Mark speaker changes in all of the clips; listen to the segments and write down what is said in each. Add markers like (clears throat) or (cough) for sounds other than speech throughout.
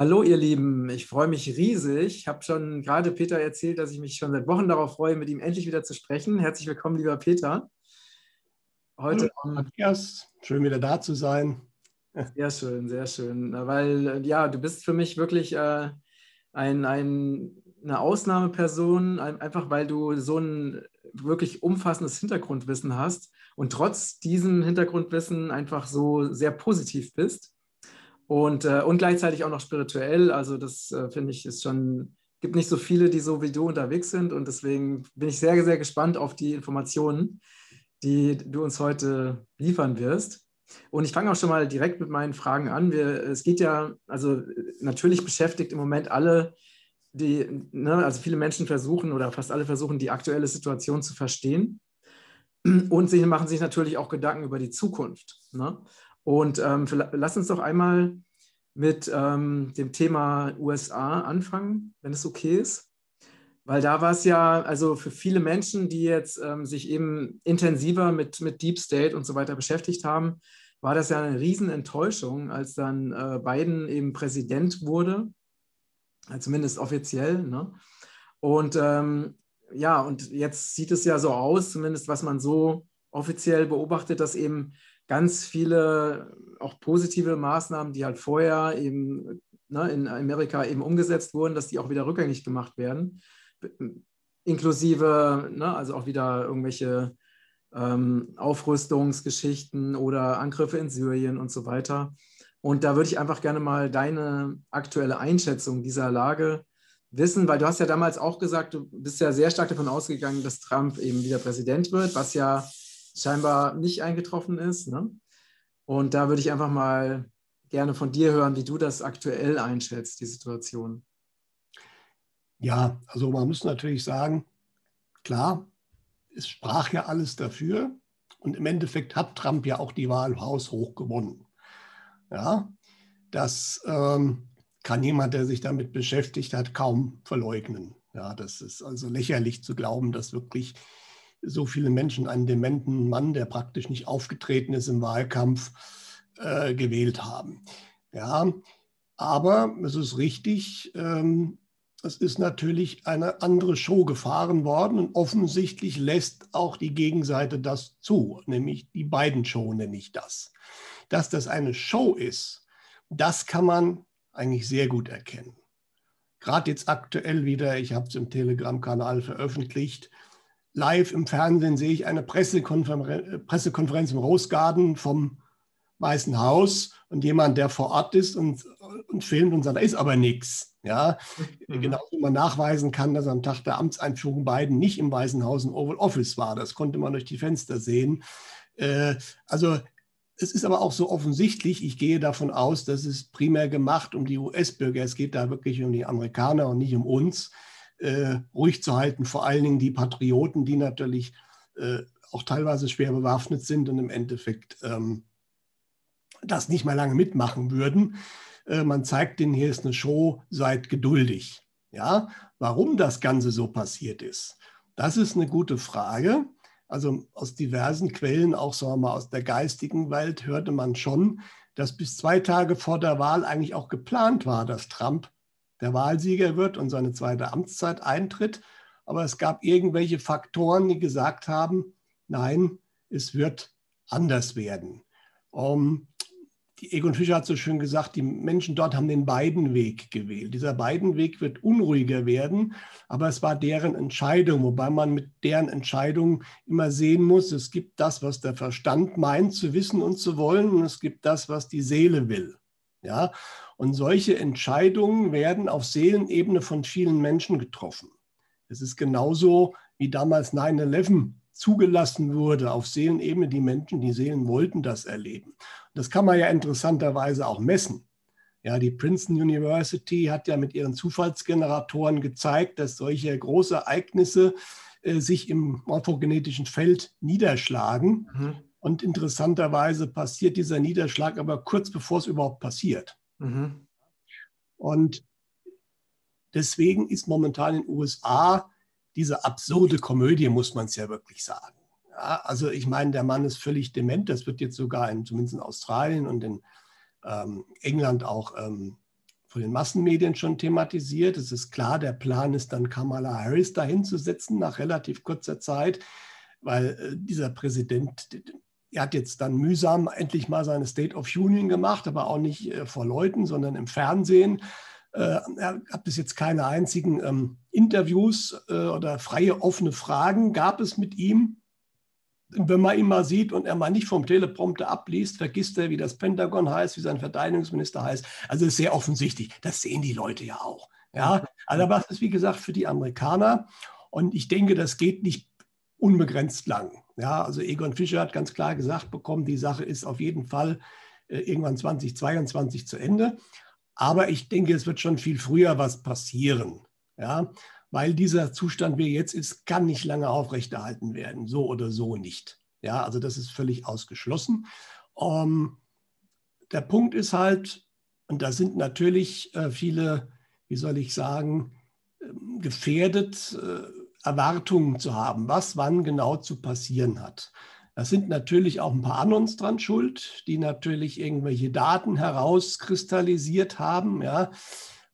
Speaker 1: Hallo ihr Lieben, ich freue mich riesig. Ich habe schon gerade Peter erzählt, dass ich mich schon seit Wochen darauf freue, mit ihm endlich wieder zu sprechen. Herzlich willkommen, lieber Peter.
Speaker 2: Heute Hallo, Matthias, schön wieder da zu sein.
Speaker 1: Sehr schön, sehr schön. Weil ja, du bist für mich wirklich äh, ein, ein, eine Ausnahmeperson, einfach weil du so ein wirklich umfassendes Hintergrundwissen hast und trotz diesem Hintergrundwissen einfach so sehr positiv bist und, äh, und gleichzeitig auch noch spirituell. Also das äh, finde ich ist schon, gibt nicht so viele, die so wie du unterwegs sind und deswegen bin ich sehr, sehr gespannt auf die Informationen, die du uns heute liefern wirst. Und ich fange auch schon mal direkt mit meinen Fragen an. Wir, es geht ja, also natürlich beschäftigt im Moment alle, die, ne, also viele Menschen versuchen oder fast alle versuchen, die aktuelle Situation zu verstehen. Und sie machen sich natürlich auch Gedanken über die Zukunft. Ne? Und ähm, lass uns doch einmal mit ähm, dem Thema USA anfangen, wenn es okay ist. Weil da war es ja, also für viele Menschen, die jetzt ähm, sich eben intensiver mit, mit Deep State und so weiter beschäftigt haben, war das ja eine Riesenenttäuschung, als dann äh, Biden eben Präsident wurde, zumindest offiziell. Ne? Und ähm, ja, und jetzt sieht es ja so aus, zumindest was man so offiziell beobachtet, dass eben ganz viele auch positive Maßnahmen, die halt vorher eben ne, in Amerika eben umgesetzt wurden, dass die auch wieder rückgängig gemacht werden. Inklusive, ne, also auch wieder irgendwelche ähm, Aufrüstungsgeschichten oder Angriffe in Syrien und so weiter. Und da würde ich einfach gerne mal deine aktuelle Einschätzung dieser Lage wissen, weil du hast ja damals auch gesagt, du bist ja sehr stark davon ausgegangen, dass Trump eben wieder Präsident wird, was ja scheinbar nicht eingetroffen ist. Ne? Und da würde ich einfach mal gerne von dir hören, wie du das aktuell einschätzt, die Situation.
Speaker 2: Ja, also man muss natürlich sagen, klar, es sprach ja alles dafür und im Endeffekt hat Trump ja auch die Wahl haushoch gewonnen. Ja, das ähm, kann jemand, der sich damit beschäftigt hat, kaum verleugnen. Ja, das ist also lächerlich zu glauben, dass wirklich so viele Menschen einen dementen Mann, der praktisch nicht aufgetreten ist im Wahlkampf, äh, gewählt haben. Ja, aber es ist richtig, ähm, es ist natürlich eine andere Show gefahren worden und offensichtlich lässt auch die Gegenseite das zu, nämlich die beiden Show nenne ich das. Dass das eine Show ist, das kann man eigentlich sehr gut erkennen. Gerade jetzt aktuell wieder, ich habe es im Telegram-Kanal veröffentlicht, live im Fernsehen sehe ich eine Pressekonfer Pressekonferenz im Rose Garden vom Weißen Haus und jemand, der vor Ort ist und, und filmt und sagt, da ist aber nichts. Ja, mhm. genauso wie man nachweisen kann, dass am Tag der Amtseinführung Biden nicht im Weißen Haus im Oval Office war. Das konnte man durch die Fenster sehen. Äh, also es ist aber auch so offensichtlich, ich gehe davon aus, dass es primär gemacht um die US-Bürger. Es geht da wirklich um die Amerikaner und nicht um uns äh, ruhig zu halten. Vor allen Dingen die Patrioten, die natürlich äh, auch teilweise schwer bewaffnet sind und im Endeffekt ähm, das nicht mal lange mitmachen würden. Äh, man zeigt denen, hier ist eine Show, seid geduldig. Ja, warum das Ganze so passiert ist, das ist eine gute Frage. Also aus diversen Quellen, auch sagen wir mal aus der geistigen Welt, hörte man schon, dass bis zwei Tage vor der Wahl eigentlich auch geplant war, dass Trump der Wahlsieger wird und seine zweite Amtszeit eintritt. Aber es gab irgendwelche Faktoren, die gesagt haben, nein, es wird anders werden. Um, die Egon Fischer hat so schön gesagt, die Menschen dort haben den Biden-Weg gewählt. Dieser Biden-Weg wird unruhiger werden, aber es war deren Entscheidung, wobei man mit deren Entscheidung immer sehen muss, es gibt das, was der Verstand meint zu wissen und zu wollen, und es gibt das, was die Seele will. Ja, und solche Entscheidungen werden auf Seelenebene von vielen Menschen getroffen. Es ist genauso wie damals 9-11 zugelassen wurde auf Seelenebene. Die Menschen, die Seelen wollten das erleben. Das kann man ja interessanterweise auch messen. Ja, die Princeton University hat ja mit ihren Zufallsgeneratoren gezeigt, dass solche große Ereignisse äh, sich im morphogenetischen Feld niederschlagen. Mhm. Und interessanterweise passiert dieser Niederschlag aber kurz bevor es überhaupt passiert. Mhm. Und deswegen ist momentan in den USA diese absurde Komödie, muss man es ja wirklich sagen. Ja, also ich meine, der Mann ist völlig dement. Das wird jetzt sogar in, zumindest in Australien und in ähm, England auch ähm, von den Massenmedien schon thematisiert. Es ist klar, der Plan ist dann Kamala Harris dahin zu setzen nach relativ kurzer Zeit, weil äh, dieser Präsident, er hat jetzt dann mühsam endlich mal seine State of Union gemacht, aber auch nicht äh, vor Leuten, sondern im Fernsehen. Äh, er hat bis jetzt keine einzigen ähm, Interviews äh, oder freie offene Fragen gab es mit ihm wenn man ihn mal sieht und er mal nicht vom Teleprompter abliest, vergisst er, wie das Pentagon heißt, wie sein Verteidigungsminister heißt. Also ist sehr offensichtlich. Das sehen die Leute ja auch. Ja, also aber es ist wie gesagt für die Amerikaner und ich denke, das geht nicht unbegrenzt lang. Ja, also Egon Fischer hat ganz klar gesagt bekommen, die Sache ist auf jeden Fall äh, irgendwann 2022 zu Ende. Aber ich denke, es wird schon viel früher was passieren. Ja, weil dieser Zustand, wie er jetzt ist, kann nicht lange aufrechterhalten werden, so oder so nicht. Ja, also das ist völlig ausgeschlossen. Ähm, der Punkt ist halt, und da sind natürlich äh, viele, wie soll ich sagen, äh, gefährdet, äh, Erwartungen zu haben, was wann genau zu passieren hat. Da sind natürlich auch ein paar Anons dran schuld, die natürlich irgendwelche Daten herauskristallisiert haben. Ja.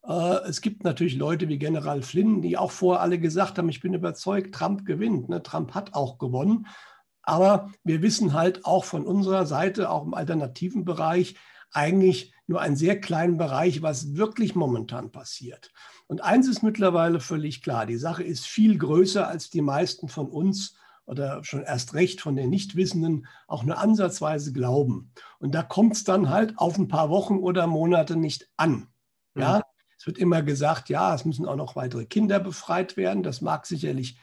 Speaker 2: Äh, es gibt natürlich Leute wie General Flynn, die auch vorher alle gesagt haben, ich bin überzeugt, Trump gewinnt. Ne? Trump hat auch gewonnen. Aber wir wissen halt auch von unserer Seite, auch im alternativen Bereich, eigentlich nur einen sehr kleinen Bereich, was wirklich momentan passiert. Und eins ist mittlerweile völlig klar, die Sache ist viel größer, als die meisten von uns oder schon erst recht von den Nichtwissenden auch nur ansatzweise glauben. Und da kommt es dann halt auf ein paar Wochen oder Monate nicht an. Ja, mhm. Es wird immer gesagt, ja, es müssen auch noch weitere Kinder befreit werden. Das mag sicherlich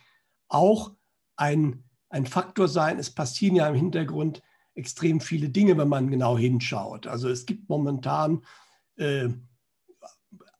Speaker 2: auch ein, ein Faktor sein. Es passieren ja im Hintergrund extrem viele Dinge, wenn man genau hinschaut. Also es gibt momentan äh,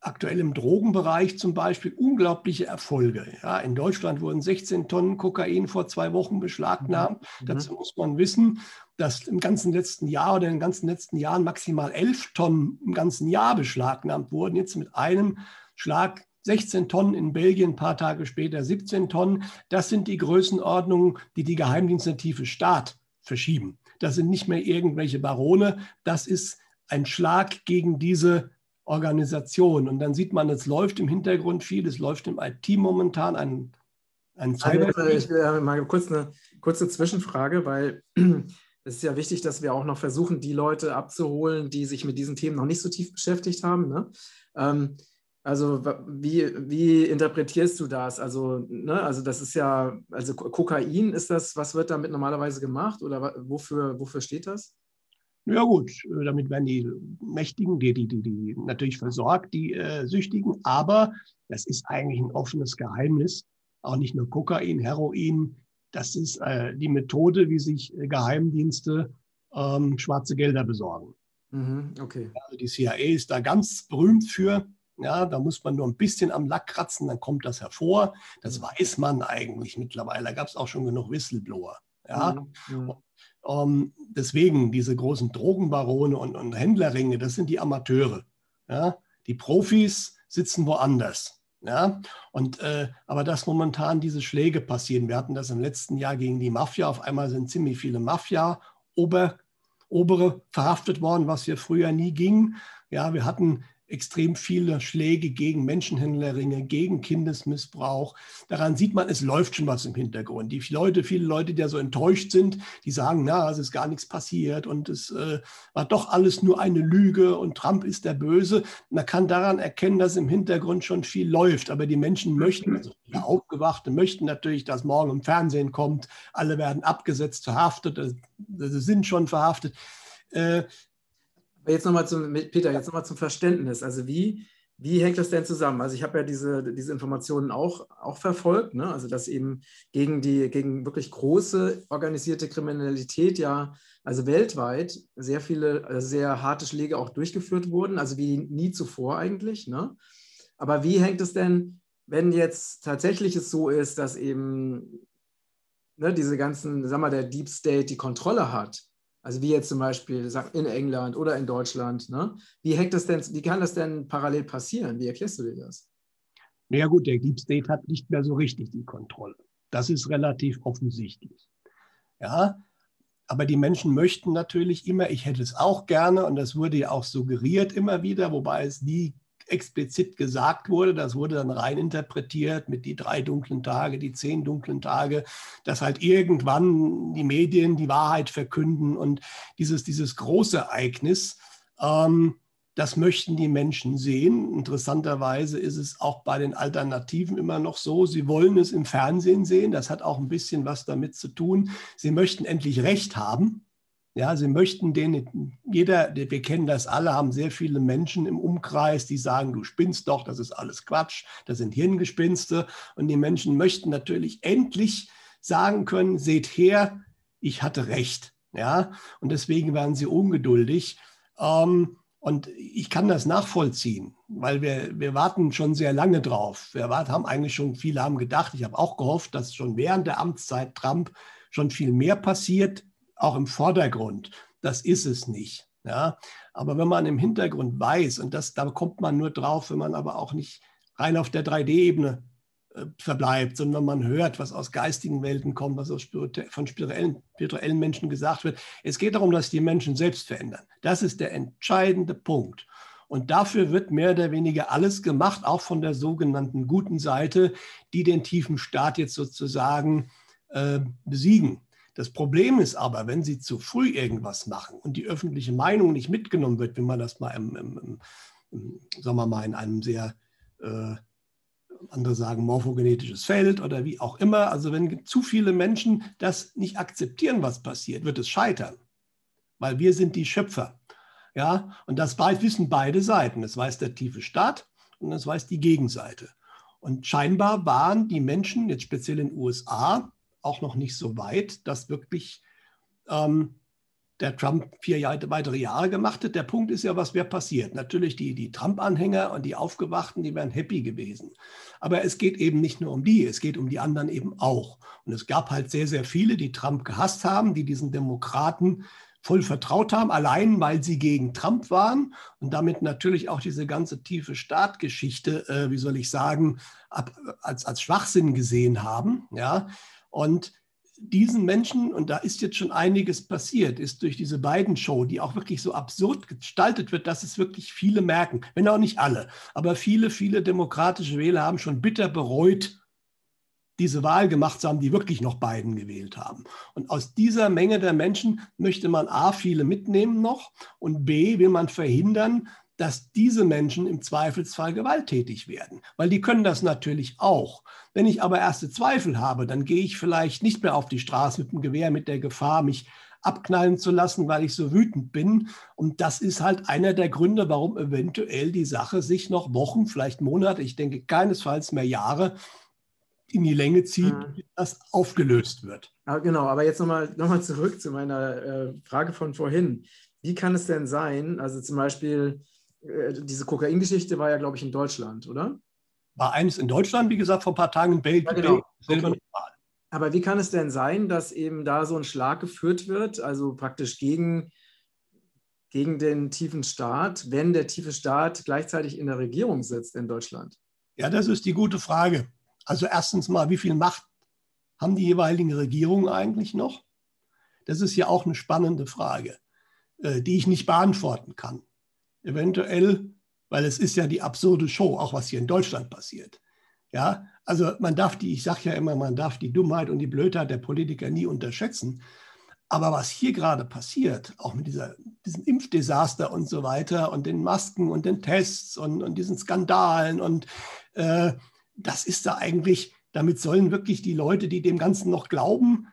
Speaker 2: aktuell im Drogenbereich zum Beispiel unglaubliche Erfolge. Ja, in Deutschland wurden 16 Tonnen Kokain vor zwei Wochen beschlagnahmt. Mhm. Dazu muss man wissen, dass im ganzen letzten Jahr oder in den ganzen letzten Jahren maximal 11 Tonnen im ganzen Jahr beschlagnahmt wurden. Jetzt mit einem Schlag 16 Tonnen in Belgien, ein paar Tage später 17 Tonnen. Das sind die Größenordnungen, die die Geheimdienste tiefe Staat verschieben. Das sind nicht mehr irgendwelche Barone. Das ist ein Schlag gegen diese Organisation. Und dann sieht man, es läuft im Hintergrund viel, es läuft im IT momentan ein, ein
Speaker 1: Cyber. Also, ich will mal kurz eine kurze Zwischenfrage, weil (clears throat) es ist ja wichtig, dass wir auch noch versuchen, die Leute abzuholen, die sich mit diesen Themen noch nicht so tief beschäftigt haben. Ne? Ähm, also wie, wie interpretierst du das? Also, ne, also das ist ja, also Kokain ist das, was wird damit normalerweise gemacht oder wofür, wofür steht das?
Speaker 2: Ja gut, damit werden die Mächtigen, die, die, die, die natürlich versorgt, die äh, Süchtigen, aber das ist eigentlich ein offenes Geheimnis. Auch nicht nur Kokain, Heroin, das ist äh, die Methode, wie sich äh, Geheimdienste ähm, schwarze Gelder besorgen.
Speaker 1: Mhm, okay.
Speaker 2: Also die CIA ist da ganz berühmt für. Ja, da muss man nur ein bisschen am Lack kratzen, dann kommt das hervor. Das mhm. weiß man eigentlich mittlerweile. Da gab es auch schon genug Whistleblower. Ja. Mhm, mhm. Ähm, deswegen diese großen Drogenbarone und, und Händlerringe, das sind die Amateure. Ja? Die Profis sitzen woanders. Ja, und äh, aber dass momentan diese Schläge passieren, wir hatten das im letzten Jahr gegen die Mafia. Auf einmal sind ziemlich viele Mafia-Obere verhaftet worden, was hier früher nie ging. Ja, wir hatten extrem viele Schläge gegen Menschenhändlerringe, gegen Kindesmissbrauch. Daran sieht man, es läuft schon was im Hintergrund. Die Leute, viele Leute, die ja so enttäuscht sind, die sagen, na, es ist gar nichts passiert und es äh, war doch alles nur eine Lüge und Trump ist der Böse. Man kann daran erkennen, dass im Hintergrund schon viel läuft. Aber die Menschen möchten, also die Aufgewachte möchten natürlich, dass morgen im Fernsehen kommt, alle werden abgesetzt, verhaftet, äh, sind schon verhaftet.
Speaker 1: Jetzt nochmal zum, Peter, jetzt nochmal zum Verständnis. Also wie, wie hängt das denn zusammen? Also ich habe ja diese, diese Informationen auch, auch verfolgt, ne? also dass eben gegen die, gegen wirklich große organisierte Kriminalität ja, also weltweit sehr viele, also sehr harte Schläge auch durchgeführt wurden, also wie nie zuvor eigentlich. Ne? Aber wie hängt es denn, wenn jetzt tatsächlich es so ist, dass eben ne, diese ganzen, sag mal, der Deep State die Kontrolle hat also wie jetzt zum Beispiel in England oder in Deutschland. Ne? Wie, hängt das denn, wie kann das denn parallel passieren? Wie erklärst du dir das?
Speaker 2: Naja gut, der Deep State hat nicht mehr so richtig die Kontrolle. Das ist relativ offensichtlich. Ja, aber die Menschen möchten natürlich immer, ich hätte es auch gerne und das wurde ja auch suggeriert immer wieder, wobei es nie explizit gesagt wurde. Das wurde dann rein interpretiert mit die drei dunklen Tage, die zehn dunklen Tage, dass halt irgendwann die Medien die Wahrheit verkünden und dieses, dieses große Ereignis, ähm, das möchten die Menschen sehen. Interessanterweise ist es auch bei den Alternativen immer noch so. Sie wollen es im Fernsehen sehen. Das hat auch ein bisschen was damit zu tun. Sie möchten endlich Recht haben. Ja, sie möchten den, jeder, wir kennen das alle, haben sehr viele Menschen im Umkreis, die sagen, du spinnst doch, das ist alles Quatsch, das sind Hirngespinste. Und die Menschen möchten natürlich endlich sagen können, seht her, ich hatte recht. Ja, und deswegen werden sie ungeduldig. Ähm, und ich kann das nachvollziehen, weil wir, wir warten schon sehr lange drauf. Wir haben eigentlich schon, viele haben gedacht, ich habe auch gehofft, dass schon während der Amtszeit Trump schon viel mehr passiert auch im Vordergrund. Das ist es nicht. Ja? Aber wenn man im Hintergrund weiß, und das, da kommt man nur drauf, wenn man aber auch nicht rein auf der 3D-Ebene äh, verbleibt, sondern man hört, was aus geistigen Welten kommt, was aus spiritu von spirituellen, spirituellen Menschen gesagt wird. Es geht darum, dass die Menschen selbst verändern. Das ist der entscheidende Punkt. Und dafür wird mehr oder weniger alles gemacht, auch von der sogenannten guten Seite, die den tiefen Staat jetzt sozusagen äh, besiegen. Das Problem ist aber, wenn Sie zu früh irgendwas machen und die öffentliche Meinung nicht mitgenommen wird, wenn man das mal im, im, im sagen wir mal, in einem sehr, äh, andere sagen, morphogenetisches Feld oder wie auch immer, also wenn zu viele Menschen das nicht akzeptieren, was passiert, wird es scheitern, weil wir sind die Schöpfer. Ja, und das wissen beide Seiten. Das weiß der tiefe Staat und das weiß die Gegenseite. Und scheinbar waren die Menschen, jetzt speziell in den USA, auch noch nicht so weit, dass wirklich ähm, der Trump vier Jahre, weitere Jahre gemacht hat. Der Punkt ist ja, was wäre passiert? Natürlich die, die Trump-Anhänger und die Aufgewachten, die wären happy gewesen. Aber es geht eben nicht nur um die, es geht um die anderen eben auch. Und es gab halt sehr, sehr viele, die Trump gehasst haben, die diesen Demokraten voll vertraut haben, allein weil sie gegen Trump waren und damit natürlich auch diese ganze tiefe Staatgeschichte, äh, wie soll ich sagen, ab, als, als Schwachsinn gesehen haben. Ja, und diesen Menschen, und da ist jetzt schon einiges passiert, ist durch diese beiden Show, die auch wirklich so absurd gestaltet wird, dass es wirklich viele merken, wenn auch nicht alle, aber viele, viele demokratische Wähler haben schon bitter bereut, diese Wahl gemacht zu haben, die wirklich noch Biden gewählt haben. Und aus dieser Menge der Menschen möchte man A, viele mitnehmen noch und B, will man verhindern, dass diese Menschen im Zweifelsfall gewalttätig werden, weil die können das natürlich auch. Wenn ich aber erste Zweifel habe, dann gehe ich vielleicht nicht mehr auf die Straße mit dem Gewehr mit der Gefahr, mich abknallen zu lassen, weil ich so wütend bin. Und das ist halt einer der Gründe, warum eventuell die Sache sich noch Wochen, vielleicht Monate, ich denke keinesfalls mehr Jahre in die Länge zieht, mhm. bis das aufgelöst wird.
Speaker 1: Ja, genau, aber jetzt nochmal noch mal zurück zu meiner äh, Frage von vorhin. Wie kann es denn sein, also zum Beispiel, äh, diese Kokain-Geschichte war ja, glaube ich, in Deutschland, oder?
Speaker 2: War eines in Deutschland, wie gesagt, vor ein paar Tagen in Belgien. Ja, genau.
Speaker 1: okay. Aber wie kann es denn sein, dass eben da so ein Schlag geführt wird, also praktisch gegen, gegen den tiefen Staat, wenn der tiefe Staat gleichzeitig in der Regierung sitzt in Deutschland?
Speaker 2: Ja, das ist die gute Frage. Also erstens mal, wie viel Macht haben die jeweiligen Regierungen eigentlich noch? Das ist ja auch eine spannende Frage, äh, die ich nicht beantworten kann eventuell, weil es ist ja die absurde Show, auch was hier in Deutschland passiert. Ja, also man darf die, ich sage ja immer, man darf die Dummheit und die Blödheit der Politiker nie unterschätzen. Aber was hier gerade passiert, auch mit dieser, diesem Impfdesaster und so weiter und den Masken und den Tests und, und diesen Skandalen und äh, das ist da eigentlich, damit sollen wirklich die Leute, die dem Ganzen noch glauben,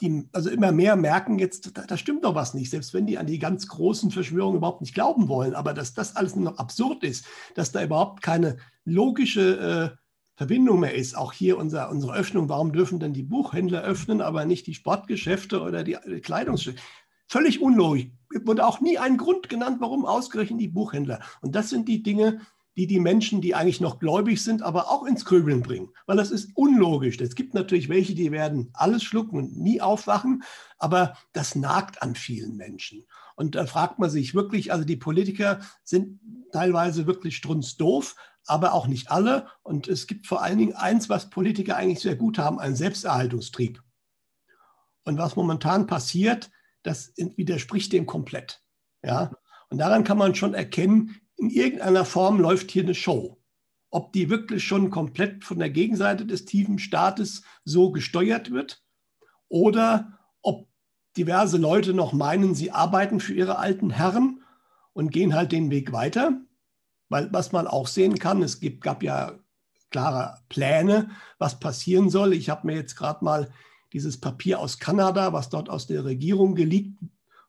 Speaker 2: die also immer mehr merken jetzt, da, da, stimmt doch was nicht, selbst wenn die an die ganz großen Verschwörungen überhaupt nicht glauben wollen, aber dass das alles noch absurd ist, dass da überhaupt keine logische äh, Verbindung mehr ist. Auch hier unser, unsere Öffnung, warum dürfen denn die Buchhändler öffnen, aber nicht die Sportgeschäfte oder die Kleidungsgeschäfte? Völlig unlogisch. Wurde auch nie ein Grund genannt, warum ausgerechnet die Buchhändler. Und das sind die Dinge, die die Menschen, die eigentlich noch gläubig sind, aber auch ins Grübeln bringen. Weil das ist unlogisch. Es gibt natürlich welche, die werden alles schlucken und nie aufwachen, aber das nagt an vielen Menschen. Und da fragt man sich wirklich, also die Politiker sind teilweise wirklich strunzdoof, aber auch nicht alle. Und es gibt vor allen Dingen eins, was Politiker eigentlich sehr gut haben, einen Selbsterhaltungstrieb. Und was momentan passiert, das widerspricht dem komplett. Ja, und daran kann man schon erkennen, in irgendeiner Form läuft hier eine Show. Ob die wirklich schon komplett von der Gegenseite des tiefen Staates so gesteuert wird oder ob diverse Leute noch meinen, sie arbeiten für ihre alten Herren und gehen halt den Weg weiter. Weil was man auch sehen kann, es gibt, gab ja klare Pläne, was passieren soll. Ich habe mir jetzt gerade mal dieses Papier aus Kanada, was dort aus der Regierung geleakt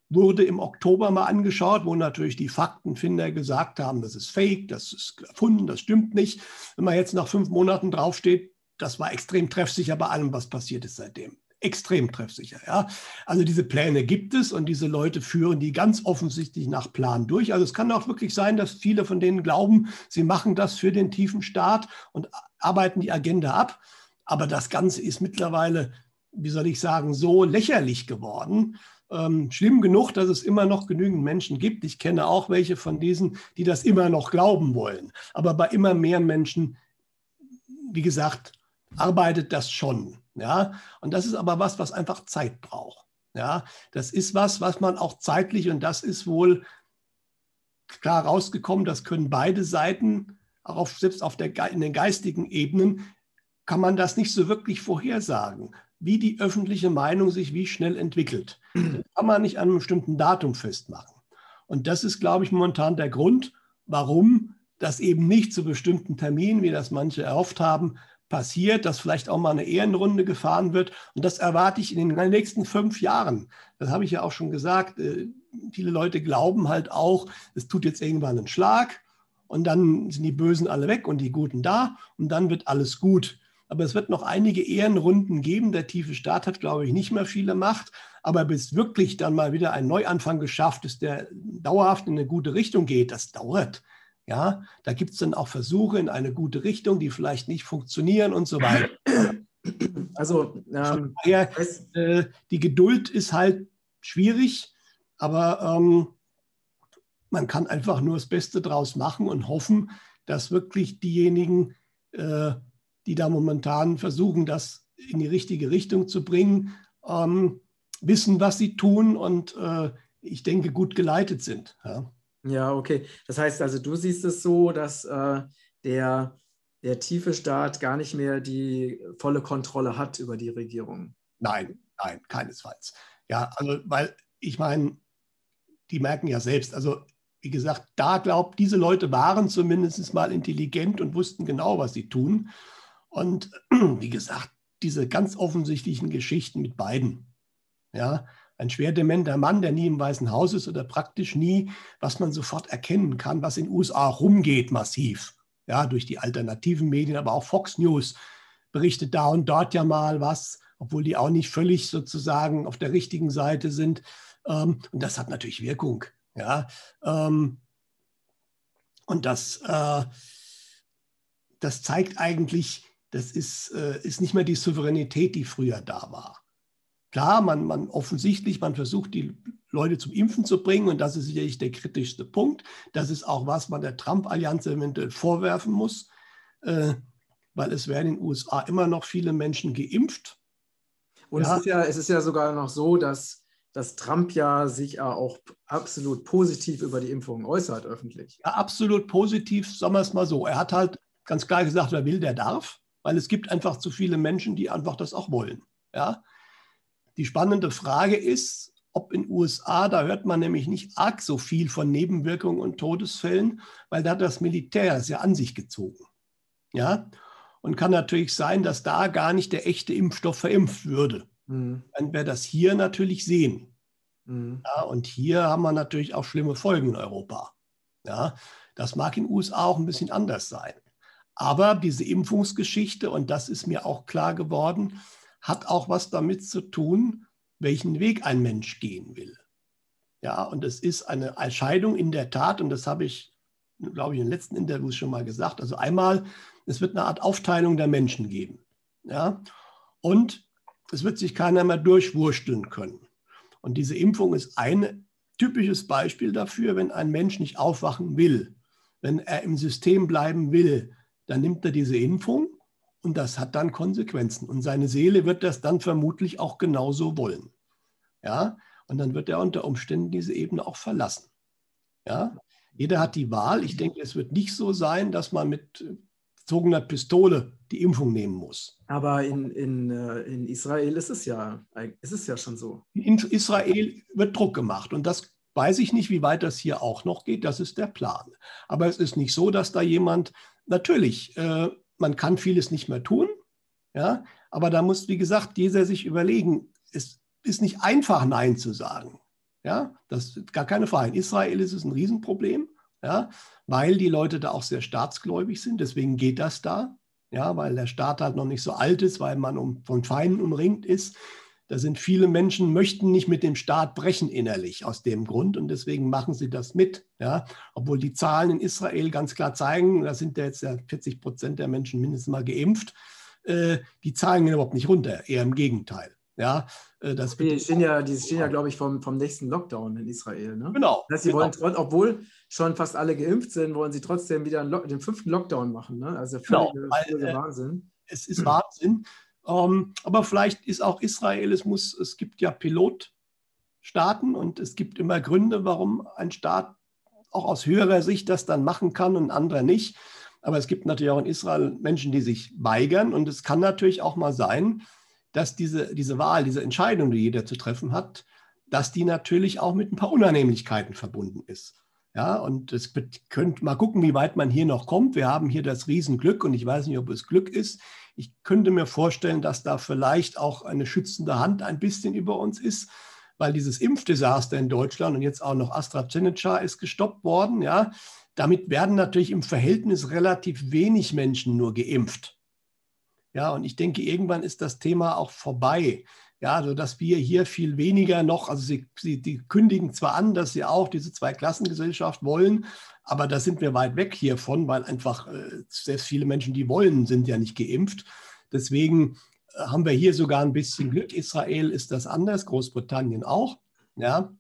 Speaker 2: wurde, im Oktober mal angeschaut, wo natürlich die Faktenfinder gesagt haben, das ist fake, das ist erfunden, das stimmt nicht. Wenn man jetzt nach fünf Monaten draufsteht, das war extrem treffsicher bei allem, was passiert ist seitdem extrem treffsicher. Ja? Also diese Pläne gibt es und diese Leute führen die ganz offensichtlich nach Plan durch. Also es kann auch wirklich sein, dass viele von denen glauben, sie machen das für den tiefen Staat und arbeiten die Agenda ab. Aber das Ganze ist mittlerweile, wie soll ich sagen, so lächerlich geworden. Ähm, schlimm genug, dass es immer noch genügend Menschen gibt. Ich kenne auch welche von diesen, die das immer noch glauben wollen. Aber bei immer mehr Menschen, wie gesagt, arbeitet das schon. Ja, und das ist aber was, was einfach Zeit braucht. Ja, das ist was, was man auch zeitlich, und das ist wohl klar rausgekommen, das können beide Seiten, auch auf, selbst auf der, in den geistigen Ebenen, kann man das nicht so wirklich vorhersagen, wie die öffentliche Meinung sich wie schnell entwickelt. Das kann man nicht an einem bestimmten Datum festmachen. Und das ist, glaube ich, momentan der Grund, warum das eben nicht zu bestimmten Terminen, wie das manche erhofft haben, passiert, dass vielleicht auch mal eine Ehrenrunde gefahren wird. Und das erwarte ich in den nächsten fünf Jahren. Das habe ich ja auch schon gesagt. Äh, viele Leute glauben halt auch, es tut jetzt irgendwann einen Schlag und dann sind die Bösen alle weg und die Guten da und dann wird alles gut. Aber es wird noch einige Ehrenrunden geben. Der tiefe Staat hat, glaube ich, nicht mehr viele Macht. Aber bis wirklich dann mal wieder ein Neuanfang geschafft ist, der dauerhaft in eine gute Richtung geht, das dauert. Ja, da gibt es dann auch Versuche in eine gute Richtung, die vielleicht nicht funktionieren und so weiter. (clears throat) Also ähm, daher, äh, die Geduld ist halt schwierig, aber ähm, man kann einfach nur das Beste draus machen und hoffen, dass wirklich diejenigen, äh, die da momentan versuchen, das in die richtige Richtung zu bringen, ähm, wissen, was sie tun und äh, ich denke, gut geleitet sind. Ja.
Speaker 1: Ja, okay. Das heißt also, du siehst es so, dass äh, der, der tiefe Staat gar nicht mehr die volle Kontrolle hat über die Regierung.
Speaker 2: Nein, nein, keinesfalls. Ja, also, weil ich meine, die merken ja selbst, also wie gesagt, da glaubt, diese Leute waren zumindest mal intelligent und wussten genau, was sie tun. Und (clears throat) wie gesagt, diese ganz offensichtlichen Geschichten mit beiden, ja, ein schwer dementer Mann, der nie im Weißen Haus ist oder praktisch nie, was man sofort erkennen kann, was in den USA rumgeht massiv. Ja, durch die alternativen Medien, aber auch Fox News berichtet da und dort ja mal was, obwohl die auch nicht völlig sozusagen auf der richtigen Seite sind. Ähm, und das hat natürlich Wirkung. Ja, ähm, und das, äh, das zeigt eigentlich, das ist, äh, ist nicht mehr die Souveränität, die früher da war. Klar, man, man offensichtlich, man versucht, die Leute zum Impfen zu bringen und das ist sicherlich der kritischste Punkt. Das ist auch, was man der Trump-Allianz eventuell vorwerfen muss, äh, weil es werden in den USA immer noch viele Menschen geimpft.
Speaker 1: Und ja. Es, ist ja, es ist ja sogar noch so, dass, dass Trump ja sich auch absolut positiv über die Impfung äußert, öffentlich.
Speaker 2: Ja, absolut positiv, sagen wir es mal so. Er hat halt ganz klar gesagt, wer will, der darf, weil es gibt einfach zu viele Menschen, die einfach das auch wollen. Ja, die spannende Frage ist, ob in den USA, da hört man nämlich nicht arg so viel von Nebenwirkungen und Todesfällen, weil da hat das Militär es ja an sich gezogen. Ja, und kann natürlich sein, dass da gar nicht der echte Impfstoff verimpft würde. Mhm. Dann wäre das hier natürlich sehen. Mhm. Ja, und hier haben wir natürlich auch schlimme Folgen in Europa. Ja, das mag in den USA auch ein bisschen anders sein. Aber diese Impfungsgeschichte, und das ist mir auch klar geworden, hat auch was damit zu tun, welchen Weg ein Mensch gehen will. Ja, und es ist eine Entscheidung in der Tat, und das habe ich, glaube ich, in den letzten Interviews schon mal gesagt. Also einmal, es wird eine Art Aufteilung der Menschen geben. Ja, und es wird sich keiner mehr durchwursteln können. Und diese Impfung ist ein typisches Beispiel dafür, wenn ein Mensch nicht aufwachen will, wenn er im System bleiben will, dann nimmt er diese Impfung und das hat dann Konsequenzen. Und seine Seele wird das dann vermutlich auch genauso wollen. Ja, und dann wird er unter Umständen diese Ebene auch verlassen. Ja, Jeder hat die Wahl. Ich denke, es wird nicht so sein, dass man mit gezogener Pistole die Impfung nehmen muss.
Speaker 1: Aber in, in, äh, in Israel ist es, ja, ist es ja schon so.
Speaker 2: In Israel wird Druck gemacht und das weiß ich nicht, wie weit das hier auch noch geht. Das ist der Plan. Aber es ist nicht so, dass da jemand, natürlich, äh, man kann vieles nicht mehr tun, ja, aber da muss, wie gesagt, jeder sich überlegen, es ist nicht einfach, Nein zu sagen. Ja, das ist gar keine Frage. In Israel ist es ein Riesenproblem ja, weil die Leute da auch sehr staatsgläubig sind. Deswegen geht das da, ja, weil der Staat halt noch nicht so alt ist, weil man um, von Feinden umringt ist. Da sind viele Menschen, möchten nicht mit dem Staat brechen innerlich aus dem Grund und deswegen machen sie das mit. Ja? Obwohl die Zahlen in Israel ganz klar zeigen, da sind ja jetzt ja 40 Prozent der Menschen mindestens mal geimpft, äh, die Zahlen gehen überhaupt nicht runter, eher im Gegenteil. Ja,
Speaker 1: äh, das die stehen ja, die stehen ja, glaube ich, vom, vom nächsten Lockdown in Israel. Ne?
Speaker 2: Genau.
Speaker 1: Das heißt, sie
Speaker 2: genau.
Speaker 1: wollen, obwohl schon fast alle geimpft sind, wollen sie trotzdem wieder den fünften Lockdown machen. Ne? Also
Speaker 2: genau, weil, äh, Wahnsinn. Es ist Wahnsinn. Ähm, aber vielleicht ist auch Israel, es gibt ja Pilotstaaten und es gibt immer Gründe, warum ein Staat auch aus höherer Sicht das dann machen kann und ein anderer nicht. Aber es gibt natürlich auch in Israel Menschen, die sich weigern. Und es kann natürlich auch mal sein, dass diese, diese Wahl, diese Entscheidung, die jeder zu treffen hat, dass die natürlich auch mit ein paar Unannehmlichkeiten verbunden ist. Ja, und es könnt mal gucken, wie weit man hier noch kommt. Wir haben hier das Riesenglück und ich weiß nicht, ob es Glück ist. Ich könnte mir vorstellen, dass da vielleicht auch eine schützende Hand ein bisschen über uns ist, weil dieses Impfdesaster in Deutschland und jetzt auch noch AstraZeneca ist gestoppt worden. Ja, damit werden natürlich im Verhältnis relativ wenig Menschen nur geimpft. Ja, und ich denke, irgendwann ist das Thema auch vorbei. Ja, sodass wir hier viel weniger noch, also sie, sie die kündigen zwar an, dass sie auch diese Zweiklassengesellschaft wollen, aber da sind wir weit weg hiervon, weil einfach äh, sehr viele Menschen, die wollen, sind ja nicht geimpft. Deswegen äh, haben wir hier sogar ein bisschen Glück. Israel ist das anders, Großbritannien auch. Ja.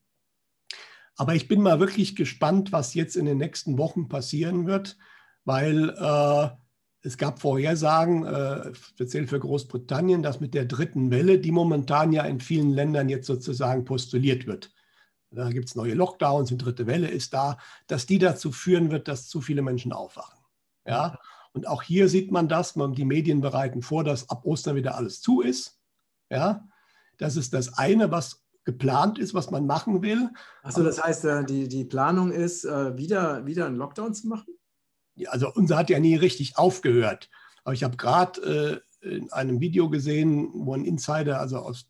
Speaker 2: Aber ich bin mal wirklich gespannt, was jetzt in den nächsten Wochen passieren wird, weil äh, es gab Vorhersagen, äh, speziell für Großbritannien, dass mit der dritten Welle, die momentan ja in vielen Ländern jetzt sozusagen postuliert wird, da gibt es neue Lockdowns, die dritte Welle ist da, dass die dazu führen wird, dass zu viele Menschen aufwachen. Ja? Und auch hier sieht man das, die Medien bereiten vor, dass ab Ostern wieder alles zu ist. Ja? Das ist das eine, was geplant ist, was man machen will.
Speaker 1: Achso, das heißt, äh, die, die Planung ist, äh, wieder, wieder einen Lockdown zu machen?
Speaker 2: Also unser hat ja nie richtig aufgehört. Aber ich habe gerade äh, in einem Video gesehen, wo ein Insider, also aus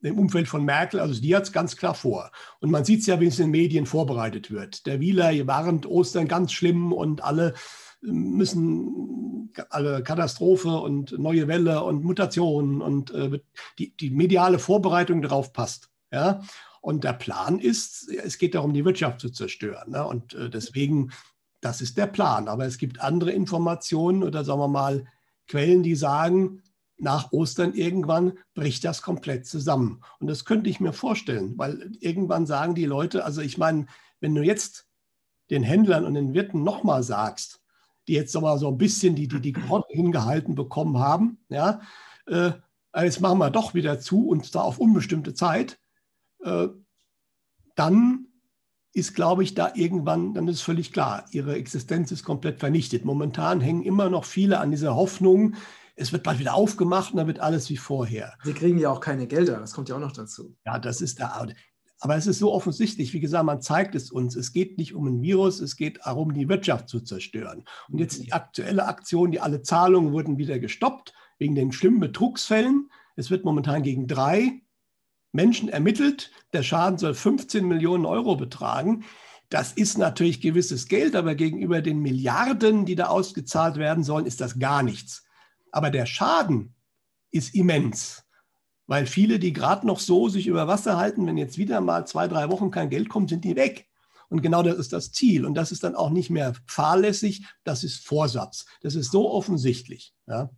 Speaker 2: dem Umfeld von Merkel, also die hat es ganz klar vor. Und man sieht es ja, wie es in den Medien vorbereitet wird. Der Wieler während Ostern ganz schlimm und alle äh, müssen alle Katastrophe und neue Welle und Mutationen und äh, die, die mediale Vorbereitung darauf passt. Ja? Und der Plan ist, es geht darum, die Wirtschaft zu zerstören. Ne? Und äh, deswegen das ist der Plan. Aber es gibt andere Informationen oder sagen wir mal Quellen, die sagen, nach Ostern irgendwann bricht das komplett zusammen. Und das könnte ich mir vorstellen, weil irgendwann sagen die Leute, also ich meine, wenn du jetzt den Händlern und den Wirten nochmal sagst, die jetzt mal so ein bisschen die, die, die hingehalten bekommen haben, ja, äh, jetzt machen wir doch wieder zu und zwar auf unbestimmte Zeit, äh, dann ist, glaube ich, da irgendwann, dann ist völlig klar, ihre Existenz ist komplett vernichtet. Momentan hängen immer noch viele an dieser Hoffnung, es wird bald wieder aufgemacht und dann wird alles wie vorher.
Speaker 1: Sie kriegen ja auch keine Gelder, das kommt ja auch noch dazu.
Speaker 2: Ja, das ist da. Aber es ist so offensichtlich, wie gesagt, man zeigt es uns. Es geht nicht um ein Virus, es geht darum, die Wirtschaft zu zerstören. Und jetzt die aktuelle Aktion, die alle Zahlungen wurden wieder gestoppt wegen den schlimmen Betrugsfällen. Es wird momentan gegen drei Menschen ermittelt. Der Schaden soll 15 Millionen Euro betragen. Das ist natürlich gewisses Geld, aber gegenüber den Milliarden, die da ausgezahlt werden sollen, ist das gar nichts. Aber der Schaden ist immens, weil viele, die gerade noch so sich über Wasser halten, wenn jetzt wieder mal zwei, drei Wochen kein Geld kommt, sind die weg. Und genau das ist das Ziel. Und das ist dann auch nicht mehr fahrlässig, das ist Vorsatz. Das ist so offensichtlich. Ja.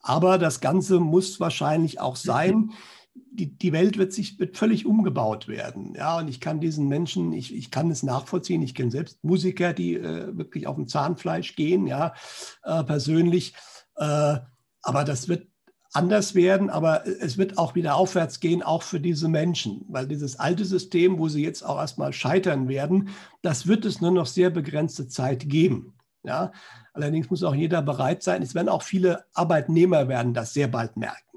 Speaker 2: Aber das Ganze muss wahrscheinlich auch sein. Die, die Welt wird sich wird völlig umgebaut werden. Ja, und ich kann diesen Menschen, ich, ich kann es nachvollziehen. Ich kenne selbst Musiker, die äh, wirklich auf dem Zahnfleisch gehen, ja, äh, persönlich. Äh, aber das wird anders werden, aber es wird auch wieder aufwärts gehen, auch für diese Menschen, weil dieses alte System, wo sie jetzt auch erstmal scheitern werden, das wird es nur noch sehr begrenzte Zeit geben. Ja? Allerdings muss auch jeder bereit sein. Es werden auch viele Arbeitnehmer werden das sehr bald merken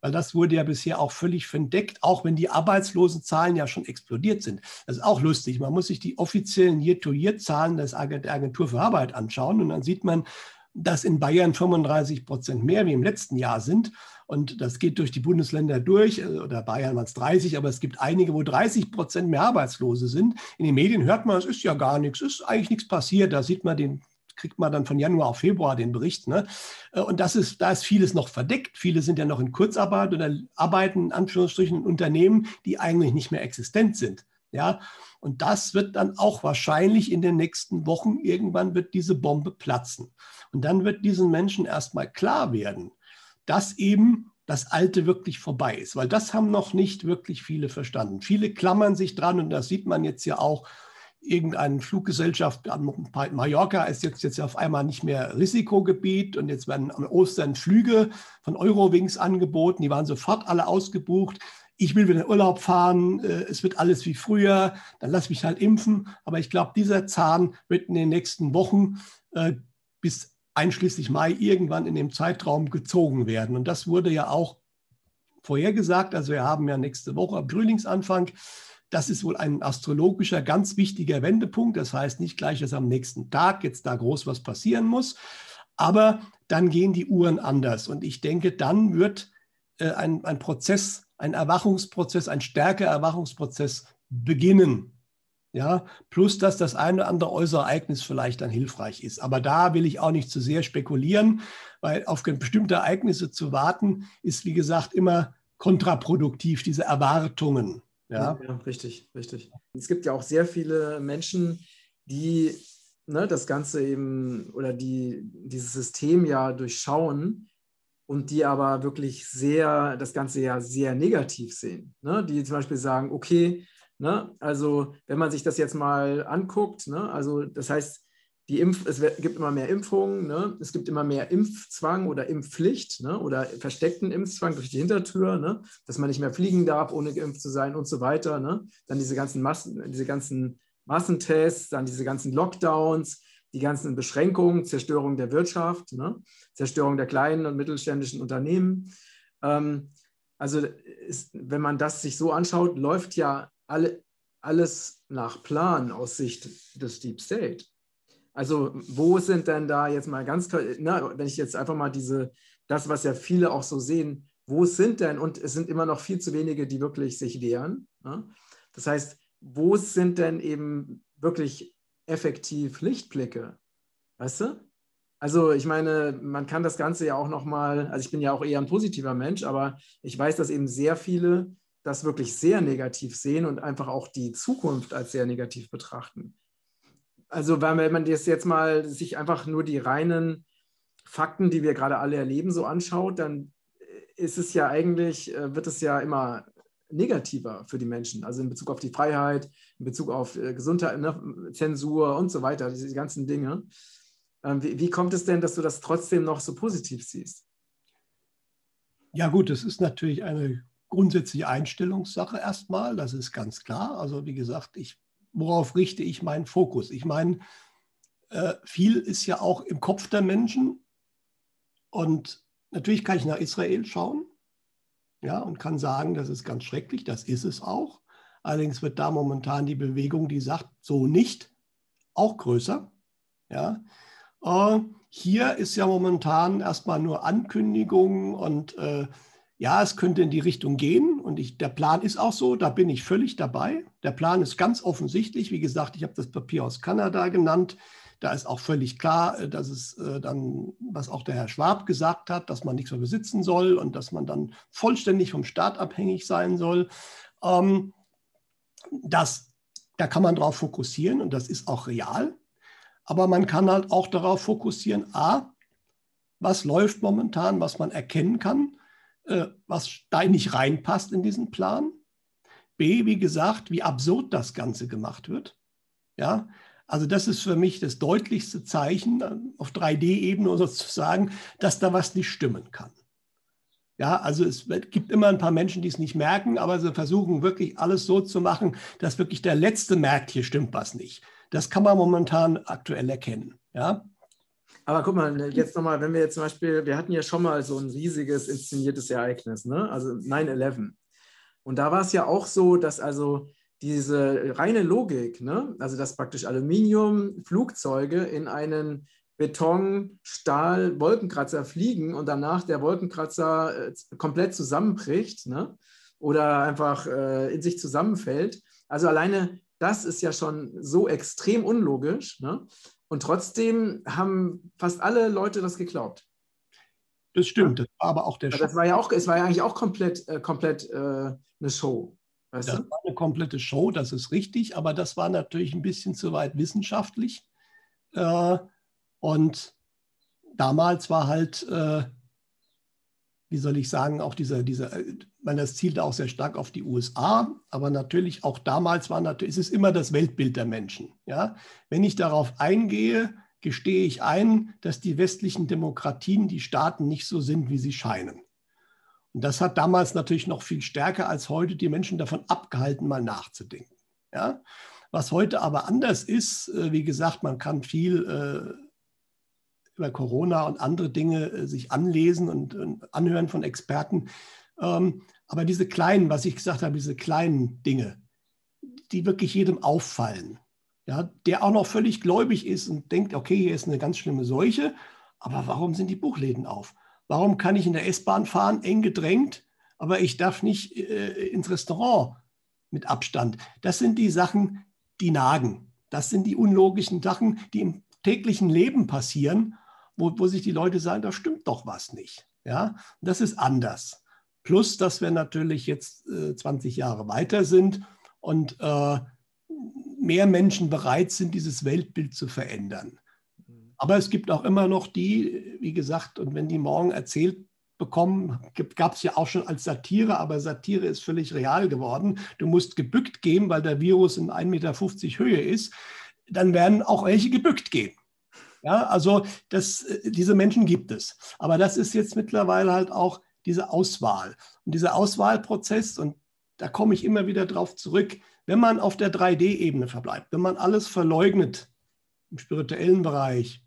Speaker 2: weil das wurde ja bisher auch völlig verdeckt, auch wenn die Arbeitslosenzahlen ja schon explodiert sind. Das ist auch lustig. Man muss sich die offiziellen Year-to-Year-Zahlen der Agentur für Arbeit anschauen und dann sieht man, dass in Bayern 35 Prozent mehr wie im letzten Jahr sind. Und das geht durch die Bundesländer durch, äh, oder Bayern waren es 30, aber es gibt einige, wo 30 Prozent mehr Arbeitslose sind. In den Medien hört man, es ist ja gar nichts, es ist eigentlich nichts passiert. Da sieht man den kriegt man dann von Januar auf Februar den Bericht. Ne? Äh, und das ist, da ist vieles noch verdeckt. Viele sind ja noch in Kurzarbeit oder arbeiten in Anführungsstrichen in Unternehmen, die eigentlich nicht mehr existent sind. Ja, und das wird dann auch wahrscheinlich in den nächsten Wochen irgendwann wird diese Bombe platzen. Und dann wird diesen Menschen erstmal klar werden, dass eben das Alte wirklich vorbei ist, weil das haben noch nicht wirklich viele verstanden. Viele klammern sich dran und das sieht man jetzt ja auch. Irgendeine Fluggesellschaft an Mallorca ist jetzt, jetzt auf einmal nicht mehr Risikogebiet und jetzt werden am Ostern Flüge von Eurowings angeboten. Die waren sofort alle ausgebucht ich will wieder in Urlaub fahren, äh, es wird alles wie früher, dann lass mich halt impfen. Aber ich glaube, dieser Zahn wird in den nächsten Wochen äh, bis einschließlich Mai irgendwann in dem Zeitraum gezogen werden. Und das wurde ja auch vorhergesagt. Also wir haben ja nächste Woche am Frühlingsanfang. Das ist wohl ein astrologischer, ganz wichtiger Wendepunkt. Das heißt nicht gleich, dass am nächsten Tag jetzt da groß was passieren muss. Aber dann gehen die Uhren anders. Und ich denke, dann wird äh, ein, ein Prozess ein Erwachungsprozess, ein stärker Erwachungsprozess beginnen. Ja, plus dass das eine oder andere äußere Ereignis vielleicht dann hilfreich ist. Aber da will ich auch nicht zu sehr spekulieren, weil auf bestimmte Ereignisse zu warten, ist wie gesagt immer kontraproduktiv, diese Erwartungen. Ja,
Speaker 1: ja richtig, richtig. Es gibt ja auch sehr viele Menschen, die ne, das Ganze eben oder die dieses System ja durchschauen und die aber wirklich sehr, das Ganze ja sehr negativ sehen. Ne? Die zum Beispiel sagen, okay, ne, also wenn man sich das jetzt mal anguckt, ne, also das heißt, die Impf es gibt immer mehr Impfungen, ne? es gibt immer mehr Impfzwang oder Impfpflicht ne? oder versteckten Impfzwang durch die Hintertür, ne? dass man nicht mehr fliegen darf, ohne geimpft zu sein und so weiter. Ne? Dann diese ganzen, Massen, diese ganzen Massentests, dann diese ganzen Lockdowns, die ganzen Beschränkungen, Zerstörung der Wirtschaft, ne? Zerstörung der kleinen und mittelständischen Unternehmen. Ähm, also ist, wenn man das sich so anschaut, läuft ja alle, alles nach Plan aus Sicht des Deep State. Also wo sind denn da jetzt mal ganz, na, wenn ich jetzt einfach mal diese, das, was ja viele auch so sehen, wo sind denn, und es sind immer noch viel zu wenige, die wirklich sich wehren. Ne? Das heißt, wo sind denn eben wirklich effektiv Lichtblicke. Weißt du? Also ich meine, man kann das Ganze ja auch nochmal, also ich bin ja auch eher ein positiver Mensch, aber ich weiß, dass eben sehr viele das wirklich sehr negativ sehen und einfach auch die Zukunft als sehr negativ betrachten. Also wenn man das jetzt mal sich einfach nur die reinen Fakten, die wir gerade alle erleben, so anschaut, dann ist es ja eigentlich, äh, wird es ja immer negativer für die Menschen, also in Bezug auf die Freiheit, in Bezug auf äh, Gesundheit, ne, Zensur und so weiter, diese ganzen Dinge. Ähm, wie, wie kommt es denn, dass du das trotzdem noch so positiv siehst?
Speaker 2: Ja gut, das ist natürlich eine grundsätzliche Einstellungssache erstmal, das ist ganz klar. Also wie gesagt, ich, worauf richte ich meinen Fokus? Ich meine, äh, viel ist ja auch im Kopf der Menschen und natürlich kann ich nach Israel schauen ja, und kann sagen, das ist ganz schrecklich, das ist es auch. Allerdings wird da momentan die Bewegung, die sagt, so nicht, auch größer. Ja. Äh, hier ist ja momentan erstmal nur Ankündigung und äh, ja, es könnte in die Richtung gehen und ich, der Plan ist auch so, da bin ich völlig dabei. Der Plan ist ganz offensichtlich. Wie gesagt, ich habe das Papier aus Kanada genannt. Da ist auch völlig klar, äh, dass es äh, dann, was auch der Herr Schwab gesagt hat, dass man nichts mehr besitzen soll und dass man dann vollständig vom Staat abhängig sein soll. Ähm, das, da kann man darauf fokussieren und das ist auch real. Aber man kann halt auch darauf fokussieren, a, was läuft momentan, was man erkennen kann, äh, was da nicht reinpasst in diesen Plan. B, wie gesagt, wie absurd das Ganze gemacht wird. Ja, also das ist für mich das deutlichste Zeichen auf 3D-Ebene sozusagen, dass da was nicht stimmen kann. Ja, also es gibt immer ein paar Menschen, die es nicht merken, aber sie versuchen wirklich alles so zu machen, dass wirklich der Letzte merkt, hier stimmt was nicht. Das kann man momentan aktuell erkennen. Ja.
Speaker 1: Aber guck mal, jetzt nochmal, wenn wir jetzt zum Beispiel, wir hatten ja schon mal so ein riesiges inszeniertes Ereignis, ne? also 9-11. Und da war es ja auch so, dass also diese reine Logik, ne? also dass praktisch Aluminium-Flugzeuge in einen Beton, Stahl, Wolkenkratzer fliegen und danach der Wolkenkratzer äh, komplett zusammenbricht ne? oder einfach äh, in sich zusammenfällt. Also alleine das ist ja schon so extrem unlogisch. Ne? Und trotzdem haben fast alle Leute das geglaubt.
Speaker 2: Das stimmt, das war aber auch der
Speaker 1: Show. Das war ja auch, es war ja eigentlich auch komplett, äh, komplett äh, eine Show.
Speaker 2: Das du? war eine komplette Show, das ist richtig, aber das war natürlich ein bisschen zu weit wissenschaftlich. Äh, und damals war halt, äh, wie soll ich sagen, auch dieser, dieser, äh, man das zielte auch sehr stark auf die USA, aber natürlich auch damals war natürlich, es ist immer das Weltbild der Menschen. Ja? Wenn ich darauf eingehe, gestehe ich ein, dass die westlichen Demokratien, die Staaten nicht so sind, wie sie scheinen. Und das hat damals natürlich noch viel stärker als heute die Menschen davon abgehalten, mal nachzudenken. Ja? Was heute aber anders ist, äh, wie gesagt, man kann viel äh, über Corona und andere Dinge äh, sich anlesen und, anhören von Experten. Ähm, aber diese kleinen, was ich gesagt habe, diese kleinen Dinge, die wirklich jedem auffallen, ja, der auch noch völlig gläubig ist und denkt, okay, hier ist eine ganz schlimme Seuche, aber warum sind die Buchläden auf? Warum kann ich in der S-Bahn fahren, eng gedrängt, aber ich darf nicht äh, ins Restaurant mit Abstand? Das sind die Sachen, die nagen. Das sind die unlogischen Sachen, die im täglichen Leben passieren wo, wo sich die Leute sagen, da stimmt doch was nicht. Ja, das ist anders. Plus, dass wir natürlich jetzt äh, 20 Jahre weiter sind und äh, mehr Menschen bereit sind, dieses Weltbild zu verändern. Aber es gibt auch immer noch die, wie gesagt, und wenn die morgen erzählt bekommen, gab es ja auch schon als Satire, aber Satire ist völlig real geworden. Du musst gebückt gehen, weil der Virus in 1,50 Meter Höhe ist. Dann werden auch welche gebückt gehen. Ja, also das, äh, diese Menschen gibt es. Aber das ist jetzt mittlerweile halt auch diese Auswahl. Und dieser Auswahlprozess, und da komme ich immer wieder drauf zurück, wenn man auf der 3D-Ebene verbleibt, wenn man alles verleugnet im spirituellen Bereich,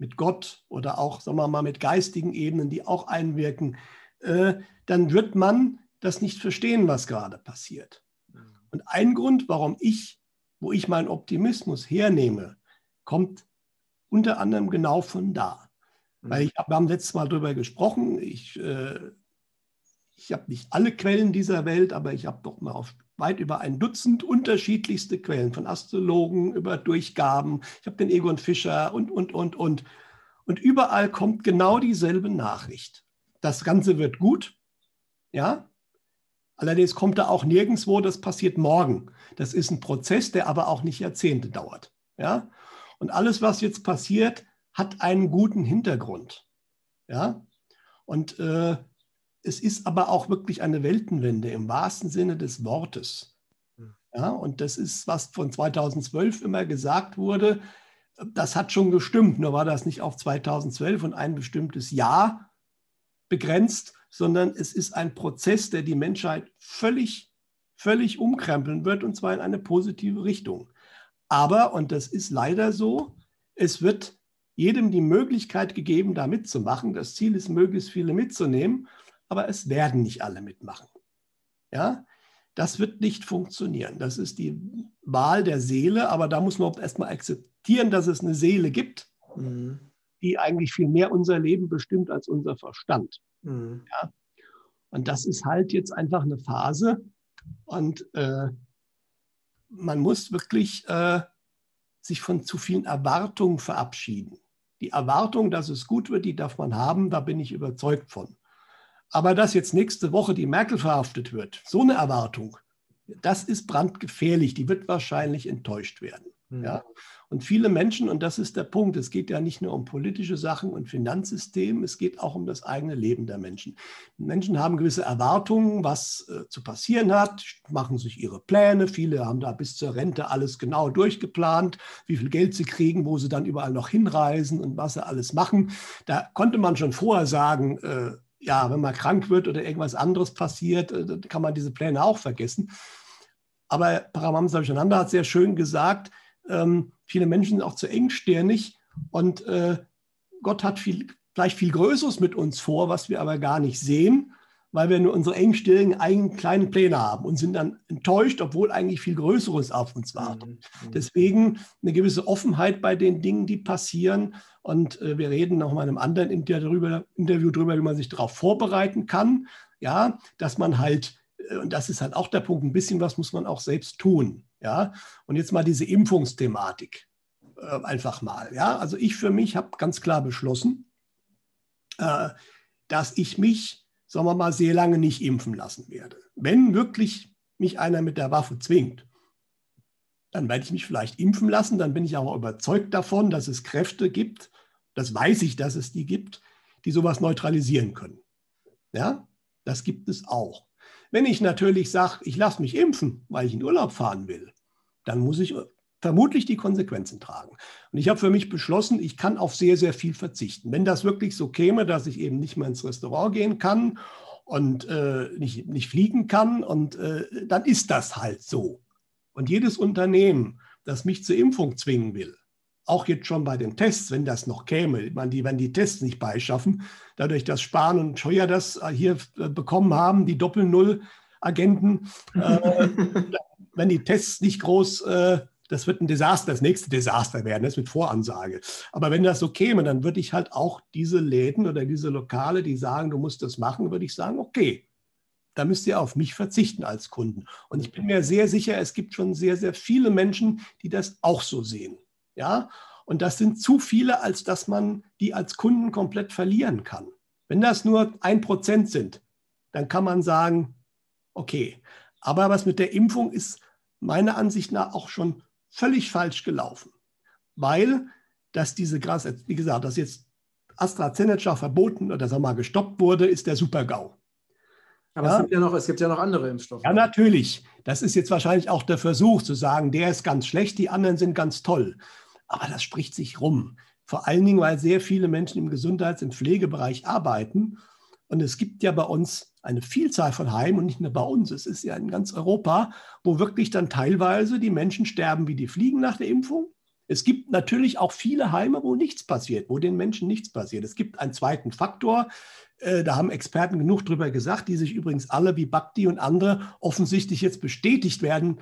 Speaker 2: mit Gott oder auch, sagen wir mal, mit geistigen Ebenen, die auch einwirken, äh, dann wird man das nicht verstehen, was gerade passiert. Mhm. Und ein Grund, warum ich, wo ich meinen Optimismus hernehme, kommt unter anderem genau von da. Mhm. Weil ich, wir haben letztes Mal darüber gesprochen, ich, äh, ich habe nicht alle Quellen dieser Welt, aber ich habe doch mal auf weit über ein Dutzend unterschiedlichste Quellen, von Astrologen über Durchgaben. Ich habe den Egon Fischer und, und, und, und. Und überall kommt genau dieselbe Nachricht. Das Ganze wird gut, ja. Allerdings kommt da auch nirgendwo, das passiert morgen. Das ist ein Prozess, der aber auch nicht Jahrzehnte dauert, ja. Und alles, was jetzt passiert, hat einen guten Hintergrund. Ja? Und äh, es ist aber auch wirklich eine Weltenwende im wahrsten Sinne des Wortes. Hm. Ja? Und das ist, was von 2012 immer gesagt wurde, das hat schon gestimmt, nur war das nicht auf 2012 und ein bestimmtes Jahr begrenzt, sondern es ist ein Prozess, der die Menschheit völlig, völlig umkrempeln wird und zwar in eine positive Richtung. Aber, und das ist leider so, es wird jedem die Möglichkeit gegeben, da mitzumachen. Das Ziel ist, möglichst viele mitzunehmen, aber es werden nicht alle mitmachen. Ja, das wird nicht funktionieren. Das ist die Wahl der Seele, aber da muss man erstmal akzeptieren, dass es eine Seele gibt, mhm. die eigentlich viel mehr unser Leben bestimmt als unser Verstand. Mhm. Ja? Und das ist halt jetzt einfach eine Phase. Und äh, man muss wirklich äh, sich von zu vielen Erwartungen verabschieden. Die Erwartung, dass es gut wird, die darf man haben, da bin ich überzeugt von. Aber dass jetzt nächste Woche die Merkel verhaftet wird, so eine Erwartung, das ist brandgefährlich, die wird wahrscheinlich enttäuscht werden. Mhm. Ja? Und viele Menschen, und das ist der Punkt, es geht ja nicht nur um politische Sachen und Finanzsystem, es geht auch um das eigene Leben der Menschen. Menschen haben gewisse Erwartungen, was äh, zu passieren hat, machen sich ihre Pläne. Viele haben da bis zur Rente alles genau durchgeplant, wie viel Geld sie kriegen, wo sie dann überall noch hinreisen und was sie alles machen. Da konnte man schon vorher sagen, äh, ja, wenn man krank wird oder irgendwas anderes passiert, äh, kann man diese Pläne auch vergessen. Aber Paramamsa Vishananda hat sehr schön gesagt, ähm, viele Menschen sind auch zu engstirnig und äh, Gott hat viel, vielleicht viel Größeres mit uns vor, was wir aber gar nicht sehen weil wir nur unsere engstirnigen eigenen kleinen Pläne haben und sind dann enttäuscht, obwohl eigentlich viel Größeres auf uns wartet. Mhm. mhm. Deswegen eine gewisse Offenheit bei den Dingen, die passieren. Und äh, wir reden noch mal in einem anderen Interview darüber, Interview darüber, wie man sich darauf vorbereiten kann. Ja, dass man halt, äh, und das ist halt auch der Punkt, ein bisschen was muss man auch selbst tun. Ja, und jetzt mal diese Impfungsthematik äh, einfach mal. Ja, also ich für mich habe ganz klar beschlossen, äh, dass ich mich sagen wir mal, sehr lange nicht impfen lassen werde. Wenn wirklich mich einer mit der Waffe zwingt, dann werde ich mich vielleicht impfen lassen. Dann bin ich aber überzeugt davon, dass es Kräfte gibt, das weiß ich, dass es die gibt, die sowas neutralisieren können. Ja, das gibt es auch. Wenn ich natürlich sage, ich lasse mich impfen, weil ich in Urlaub fahren will, dann muss ich vermutlich die Konsequenzen tragen. Und ich habe für mich beschlossen, ich kann auf sehr, sehr viel verzichten. Wenn das wirklich so käme, dass ich eben nicht mehr ins Restaurant gehen kann und äh, nicht, nicht fliegen kann, und äh, dann ist das halt so. Und jedes Unternehmen, das mich zur Impfung zwingen will, auch jetzt schon bei den Tests, wenn das noch käme, man die, wenn die Tests nicht beischaffen, dadurch, dass Spahn und Scheuer das äh, hier äh, bekommen haben, die Doppel-Null-Agenten, äh, (laughs) wenn die Tests nicht groß äh, das wird ein Desaster, das nächste Desaster werden, das mit Voransage. Aber wenn das so käme, dann würde ich halt auch diese Läden oder diese Lokale, die sagen, du musst das machen, würde ich sagen, okay, da müsst ihr auf mich verzichten als Kunden. Und ich bin mir sehr sicher, es gibt schon sehr, sehr viele Menschen, die das auch so sehen. Ja, und das sind zu viele, als dass man die als Kunden komplett verlieren kann. Wenn das nur ein Prozent sind, dann kann man sagen, okay. Aber was mit der Impfung ist meiner Ansicht nach auch schon völlig falsch gelaufen, weil dass diese Gras, wie gesagt, dass jetzt AstraZeneca verboten oder sagen wir mal gestoppt wurde, ist der Super-GAU.
Speaker 1: Aber ja? es, gibt ja noch, es gibt ja noch andere Impfstoffe.
Speaker 2: Ja, natürlich. Das ist jetzt wahrscheinlich auch der Versuch zu sagen, der ist ganz schlecht, die anderen sind ganz toll. Aber das spricht sich rum. Vor allen Dingen, weil sehr viele Menschen im Gesundheits- und Pflegebereich arbeiten. Und es gibt ja bei uns eine Vielzahl von Heimen und nicht nur bei uns, es ist ja in ganz Europa, wo wirklich dann teilweise die Menschen sterben wie die Fliegen nach der Impfung. Es gibt natürlich auch viele Heime, wo nichts passiert, wo den Menschen nichts passiert. Es gibt einen zweiten Faktor, äh, da haben Experten genug drüber gesagt, die sich übrigens alle wie Bakti und andere offensichtlich jetzt bestätigt werden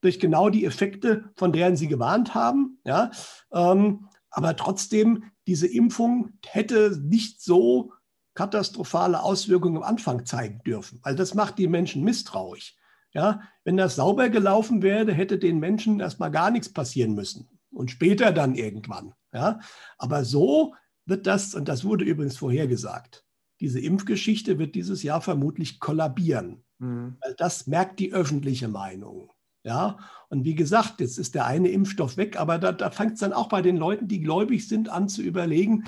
Speaker 2: durch genau die Effekte, von deren sie gewarnt haben. Ja, ähm, aber trotzdem, diese Impfung hätte nicht so katastrophale Auswirkungen am Anfang zeigen dürfen, weil das macht die Menschen misstrauisch. Ja, wenn das sauber gelaufen wäre, hätte den Menschen erstmal gar nichts passieren müssen und später dann irgendwann. Ja, aber so wird das, und das wurde übrigens vorhergesagt, diese Impfgeschichte wird dieses Jahr vermutlich kollabieren. Mhm. Weil das merkt die öffentliche Meinung. Ja, und wie gesagt, jetzt ist der eine Impfstoff weg, aber da, da fängt es dann auch bei den Leuten, die gläubig sind, an zu überlegen,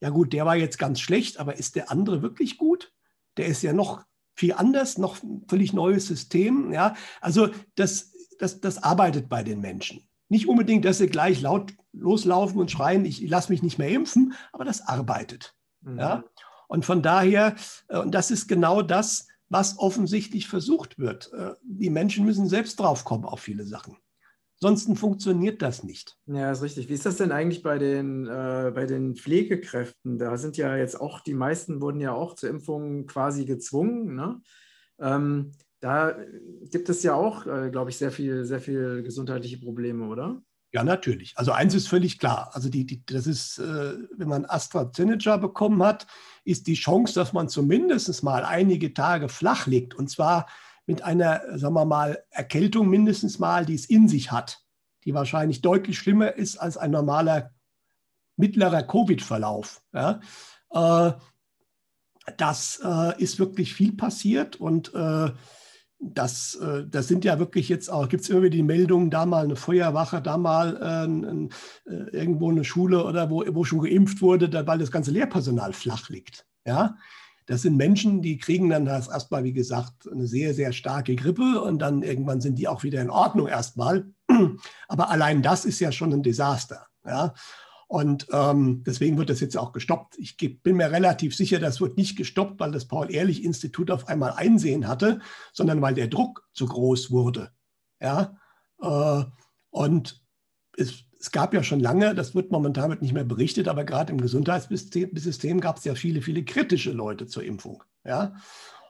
Speaker 2: ja gut, der war jetzt ganz schlecht, aber ist der andere wirklich gut? Der ist ja noch viel anders, noch ein völlig neues System. Ja, also das, das, das arbeitet bei den Menschen. Nicht unbedingt, dass sie gleich laut loslaufen und schreien, ich lasse mich nicht mehr impfen, aber das arbeitet. Mhm. Ja? Und von daher, äh, und das ist genau das, was offensichtlich versucht wird. Äh, die Menschen müssen selbst drauf kommen auf viele Sachen. Ansonsten funktioniert das nicht.
Speaker 1: Ja, ist richtig. Wie ist das denn eigentlich bei den, äh, bei den Pflegekräften? Da sind ja jetzt auch, die meisten wurden ja auch zur Impfung quasi gezwungen. Ne? Ähm, da gibt es ja auch, äh, glaube ich, sehr viel, sehr viel gesundheitliche Probleme, oder?
Speaker 2: Ja, natürlich. Also eins ist völlig klar. Also die, die, das ist, äh, wenn man AstraZeneca bekommen hat, ist die Chance, dass man zumindest mal einige Tage flach liegt. Und zwar mit einer, sagen wir mal, Erkältung mindestens mal, die es in sich hat, die wahrscheinlich deutlich schlimmer ist als ein normaler mittlerer Covid-Verlauf. Ja. Äh, das äh, ist wirklich viel passiert und äh, das, äh, das sind ja wirklich jetzt auch, gibt es immer wieder die Meldungen, da mal eine Feuerwache, da mal äh, äh, irgendwo eine Schule oder wo, wo schon geimpft wurde, weil das ganze Lehrpersonal flach liegt. Ja? Das sind Menschen, die kriegen dann das erstmal, wie gesagt, eine sehr, sehr starke Grippe und dann irgendwann sind die auch wieder in Ordnung erstmal. Aber allein das ist ja schon ein Desaster. Ja? Und ähm, deswegen wird das jetzt auch gestoppt. Ich bin mir relativ sicher, das wird nicht gestoppt, weil das Paul-Ehrlich-Institut auf einmal Einsehen hatte, sondern weil der Druck zu groß wurde. Ja? Äh, und es, es, gab ja schon lange, das wird momentan nicht mehr berichtet, aber gerade im Gesundheitssystem gab es ja viele, viele kritische Leute zur Impfung. Ja?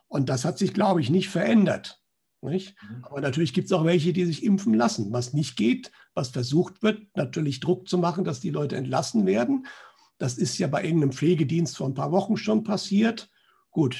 Speaker 2: Und das hat sich, glaube ich, nicht verändert. Nicht? Mhm. Aber natürlich gibt es auch welche, die sich impfen lassen. Was nicht geht, was versucht wird, natürlich Druck zu machen, dass die Leute entlassen werden. Das ist ja bei irgendeinem Pflegedienst vor ein paar Wochen schon passiert. Gut,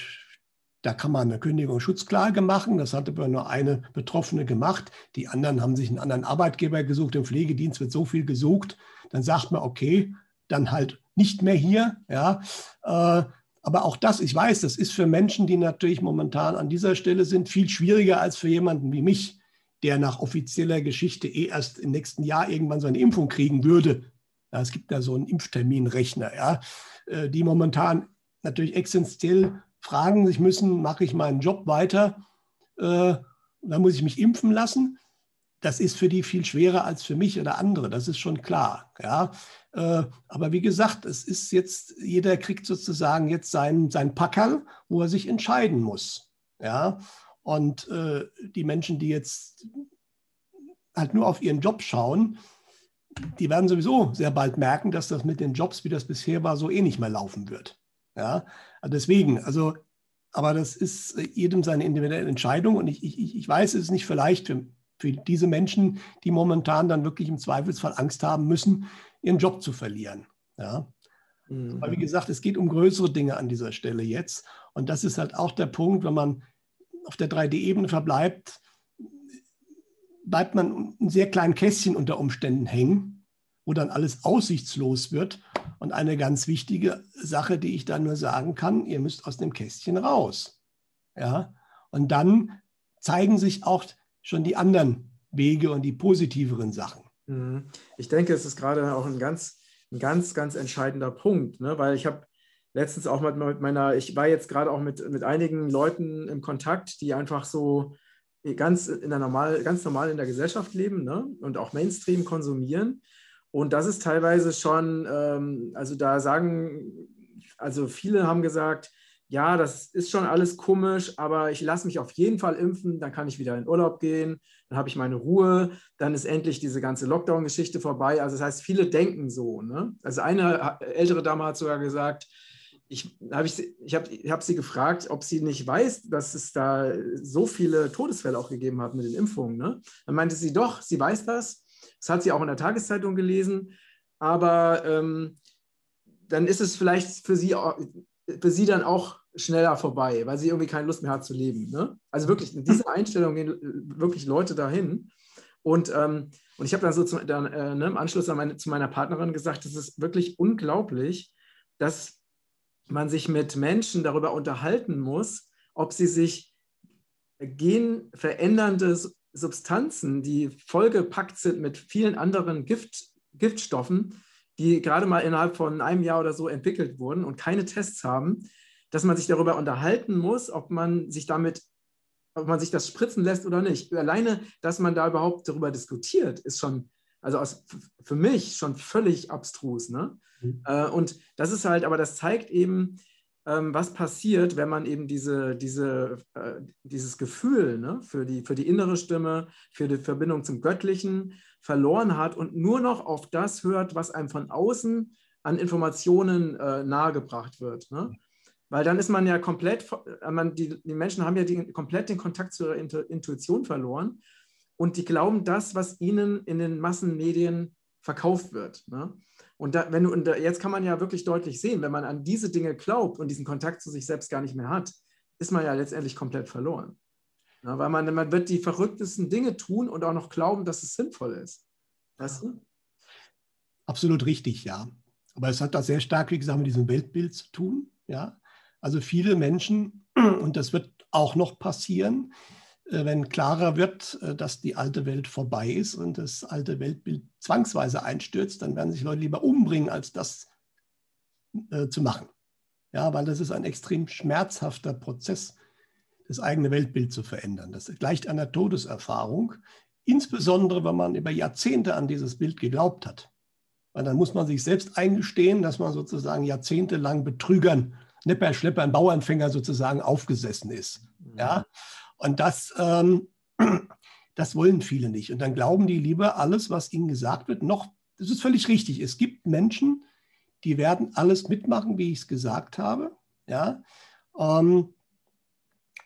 Speaker 2: da kann man eine Kündigungsschutzklage machen. Das hatte aber nur eine Betroffene gemacht. Die anderen haben sich einen anderen Arbeitgeber gesucht. Im Pflegedienst wird so viel gesucht. Dann sagt man, okay, dann halt nicht mehr hier. Ja, äh, aber auch das, ich weiß, das ist für Menschen, die natürlich momentan an dieser Stelle sind, viel schwieriger als für jemanden wie mich, der nach offizieller Geschichte eh erst im nächsten Jahr irgendwann seine Impfung kriegen würde. Ja, es gibt da so einen Impfterminrechner, ja, äh, die momentan natürlich essentiell fragen sich müssen, mache ich meinen Job weiter, äh, dann muss ich mich impfen lassen das ist für die viel schwerer als für mich oder andere, das ist schon klar. Ja? Äh, aber wie gesagt, es ist jetzt, jeder kriegt sozusagen jetzt sein, sein Packerl, wo er sich entscheiden muss. Ja? Und äh, die Menschen, die jetzt halt nur auf ihren Job schauen, die werden sowieso sehr bald merken, dass das mit den Jobs, wie das bisher war, so eh nicht mehr laufen wird. Ja? Deswegen, also, aber das ist jedem seine individuelle Entscheidung und ich, ich, ich weiß, es ist nicht vielleicht für für diese Menschen, die momentan dann wirklich im Zweifelsfall Angst haben müssen, ihren Job zu verlieren. Ja. Mhm. Aber wie gesagt, es geht um größere Dinge an dieser Stelle jetzt. Und das ist halt auch der Punkt, wenn man auf der 3D-Ebene verbleibt, bleibt man ein sehr kleinen Kästchen unter Umständen hängen, wo dann alles aussichtslos wird. Und eine ganz wichtige Sache, die ich da nur sagen kann, ihr müsst aus dem Kästchen raus. Ja? Und dann zeigen sich auch schon die anderen Wege und die positiveren Sachen.
Speaker 1: Mhm. Ich denke, es ist gerade auch ein ganz, ein ganz, ganz entscheidender Punkt, ne? weil ich habe letztens auch mit meiner, ich war jetzt gerade auch mit, mit einigen Leuten im Kontakt, die einfach so ganz, in der normal, ganz normal in der Gesellschaft leben ne? und auch Mainstream konsumieren. Und das ist teilweise schon, ähm, also da sagen, also viele haben gesagt, ja, das ist schon alles komisch, aber ich lasse mich auf jeden Fall impfen, dann kann ich wieder in Urlaub gehen, dann habe ich meine Ruhe, dann ist endlich diese ganze Lockdown-Geschichte vorbei. Also das heißt, viele denken so. Ne? Also eine ältere Dame hat sogar gesagt, ich habe ich, ich hab, ich hab sie gefragt, ob sie nicht weiß, dass es da so viele Todesfälle auch gegeben hat mit den Impfungen. Ne? Dann meinte sie doch, sie weiß das. Das hat sie auch in der Tageszeitung gelesen. Aber ähm, dann ist es vielleicht für sie für sie dann auch schneller vorbei, weil sie irgendwie keine Lust mehr hat zu leben. Ne? Also wirklich, in diese Einstellung gehen äh, wirklich Leute dahin. Und, ähm, und ich habe dann so zum, dann, äh, ne, im Anschluss meine, zu meiner Partnerin gesagt, es ist wirklich unglaublich, dass man sich mit Menschen darüber unterhalten muss, ob sie sich genverändernde Substanzen, die vollgepackt sind mit vielen anderen Gift, Giftstoffen, die gerade mal innerhalb von einem Jahr oder so entwickelt wurden und keine Tests haben, dass man sich darüber unterhalten muss, ob man sich damit, ob man sich das spritzen lässt oder nicht. Alleine, dass man da überhaupt darüber diskutiert, ist schon, also aus, für mich schon völlig abstrus. Ne? Mhm. Äh, und das ist halt, aber das zeigt eben, ähm, was passiert, wenn man eben diese, diese, äh, dieses Gefühl ne, für, die, für die innere Stimme, für die Verbindung zum Göttlichen verloren hat und nur noch auf das hört, was einem von außen an Informationen äh, nahegebracht wird. Ne? Weil dann ist man ja komplett, äh, man, die, die Menschen haben ja die, komplett den Kontakt zu ihrer Intuition verloren und die glauben das, was ihnen in den Massenmedien verkauft wird. Ne? Und, da, wenn und jetzt kann man ja wirklich deutlich sehen, wenn man an diese Dinge glaubt und diesen Kontakt zu sich selbst gar nicht mehr hat, ist man ja letztendlich komplett verloren. Ja, weil man, man wird die verrücktesten Dinge tun und auch noch glauben, dass es sinnvoll ist. Weißt du?
Speaker 2: Absolut richtig, ja. Aber es hat da sehr stark, wie gesagt, mit diesem Weltbild zu tun. Ja? Also viele Menschen, (clears throat) und das wird auch noch passieren, äh, wenn klarer wird, äh, dass die alte Welt vorbei ist und das alte Weltbild zwangsweise einstürzt, dann werden sich Leute lieber umbringen, als das äh, zu machen. Ja, weil das ist ein extrem schmerzhafter Prozess, das eigene Weltbild zu verändern. Das gleicht einer Todeserfahrung, insbesondere wenn man über Jahrzehnte an dieses Bild geglaubt hat. Weil dann muss man sich selbst eingestehen, dass man sozusagen jahrzehntelang Betrügern, Nepper, Schlepper, Bauernfänger sozusagen aufgesessen ist. Mhm. Ja? Und das, ähm, (clears throat) das wollen viele nicht. Und dann glauben die lieber alles, was ihnen gesagt wird, noch, das ist völlig richtig. Es gibt Menschen, die werden alles mitmachen, wie ich es gesagt habe. Ja? Ähm,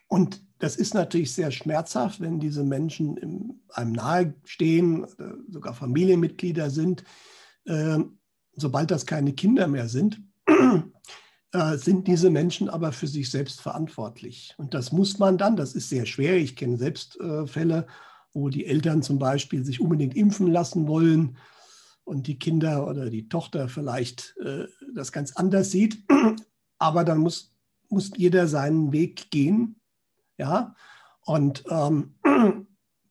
Speaker 2: und das ist natürlich sehr schmerzhaft, wenn diese Menschen einem nahestehen, sogar Familienmitglieder sind. Äh, sobald das keine Kinder mehr sind, (clears throat) äh, sind diese Menschen aber für sich selbst verantwortlich. Und das muss man dann, das ist sehr schwer. Ich kenne selbst äh, Fälle, wo die Eltern zum Beispiel sich unbedingt impfen lassen wollen und die Kinder oder die Tochter vielleicht das ganz anders sieht. (clears throat) Aber dann muss, muss jeder seinen Weg gehen ja, und ähm, (clears throat)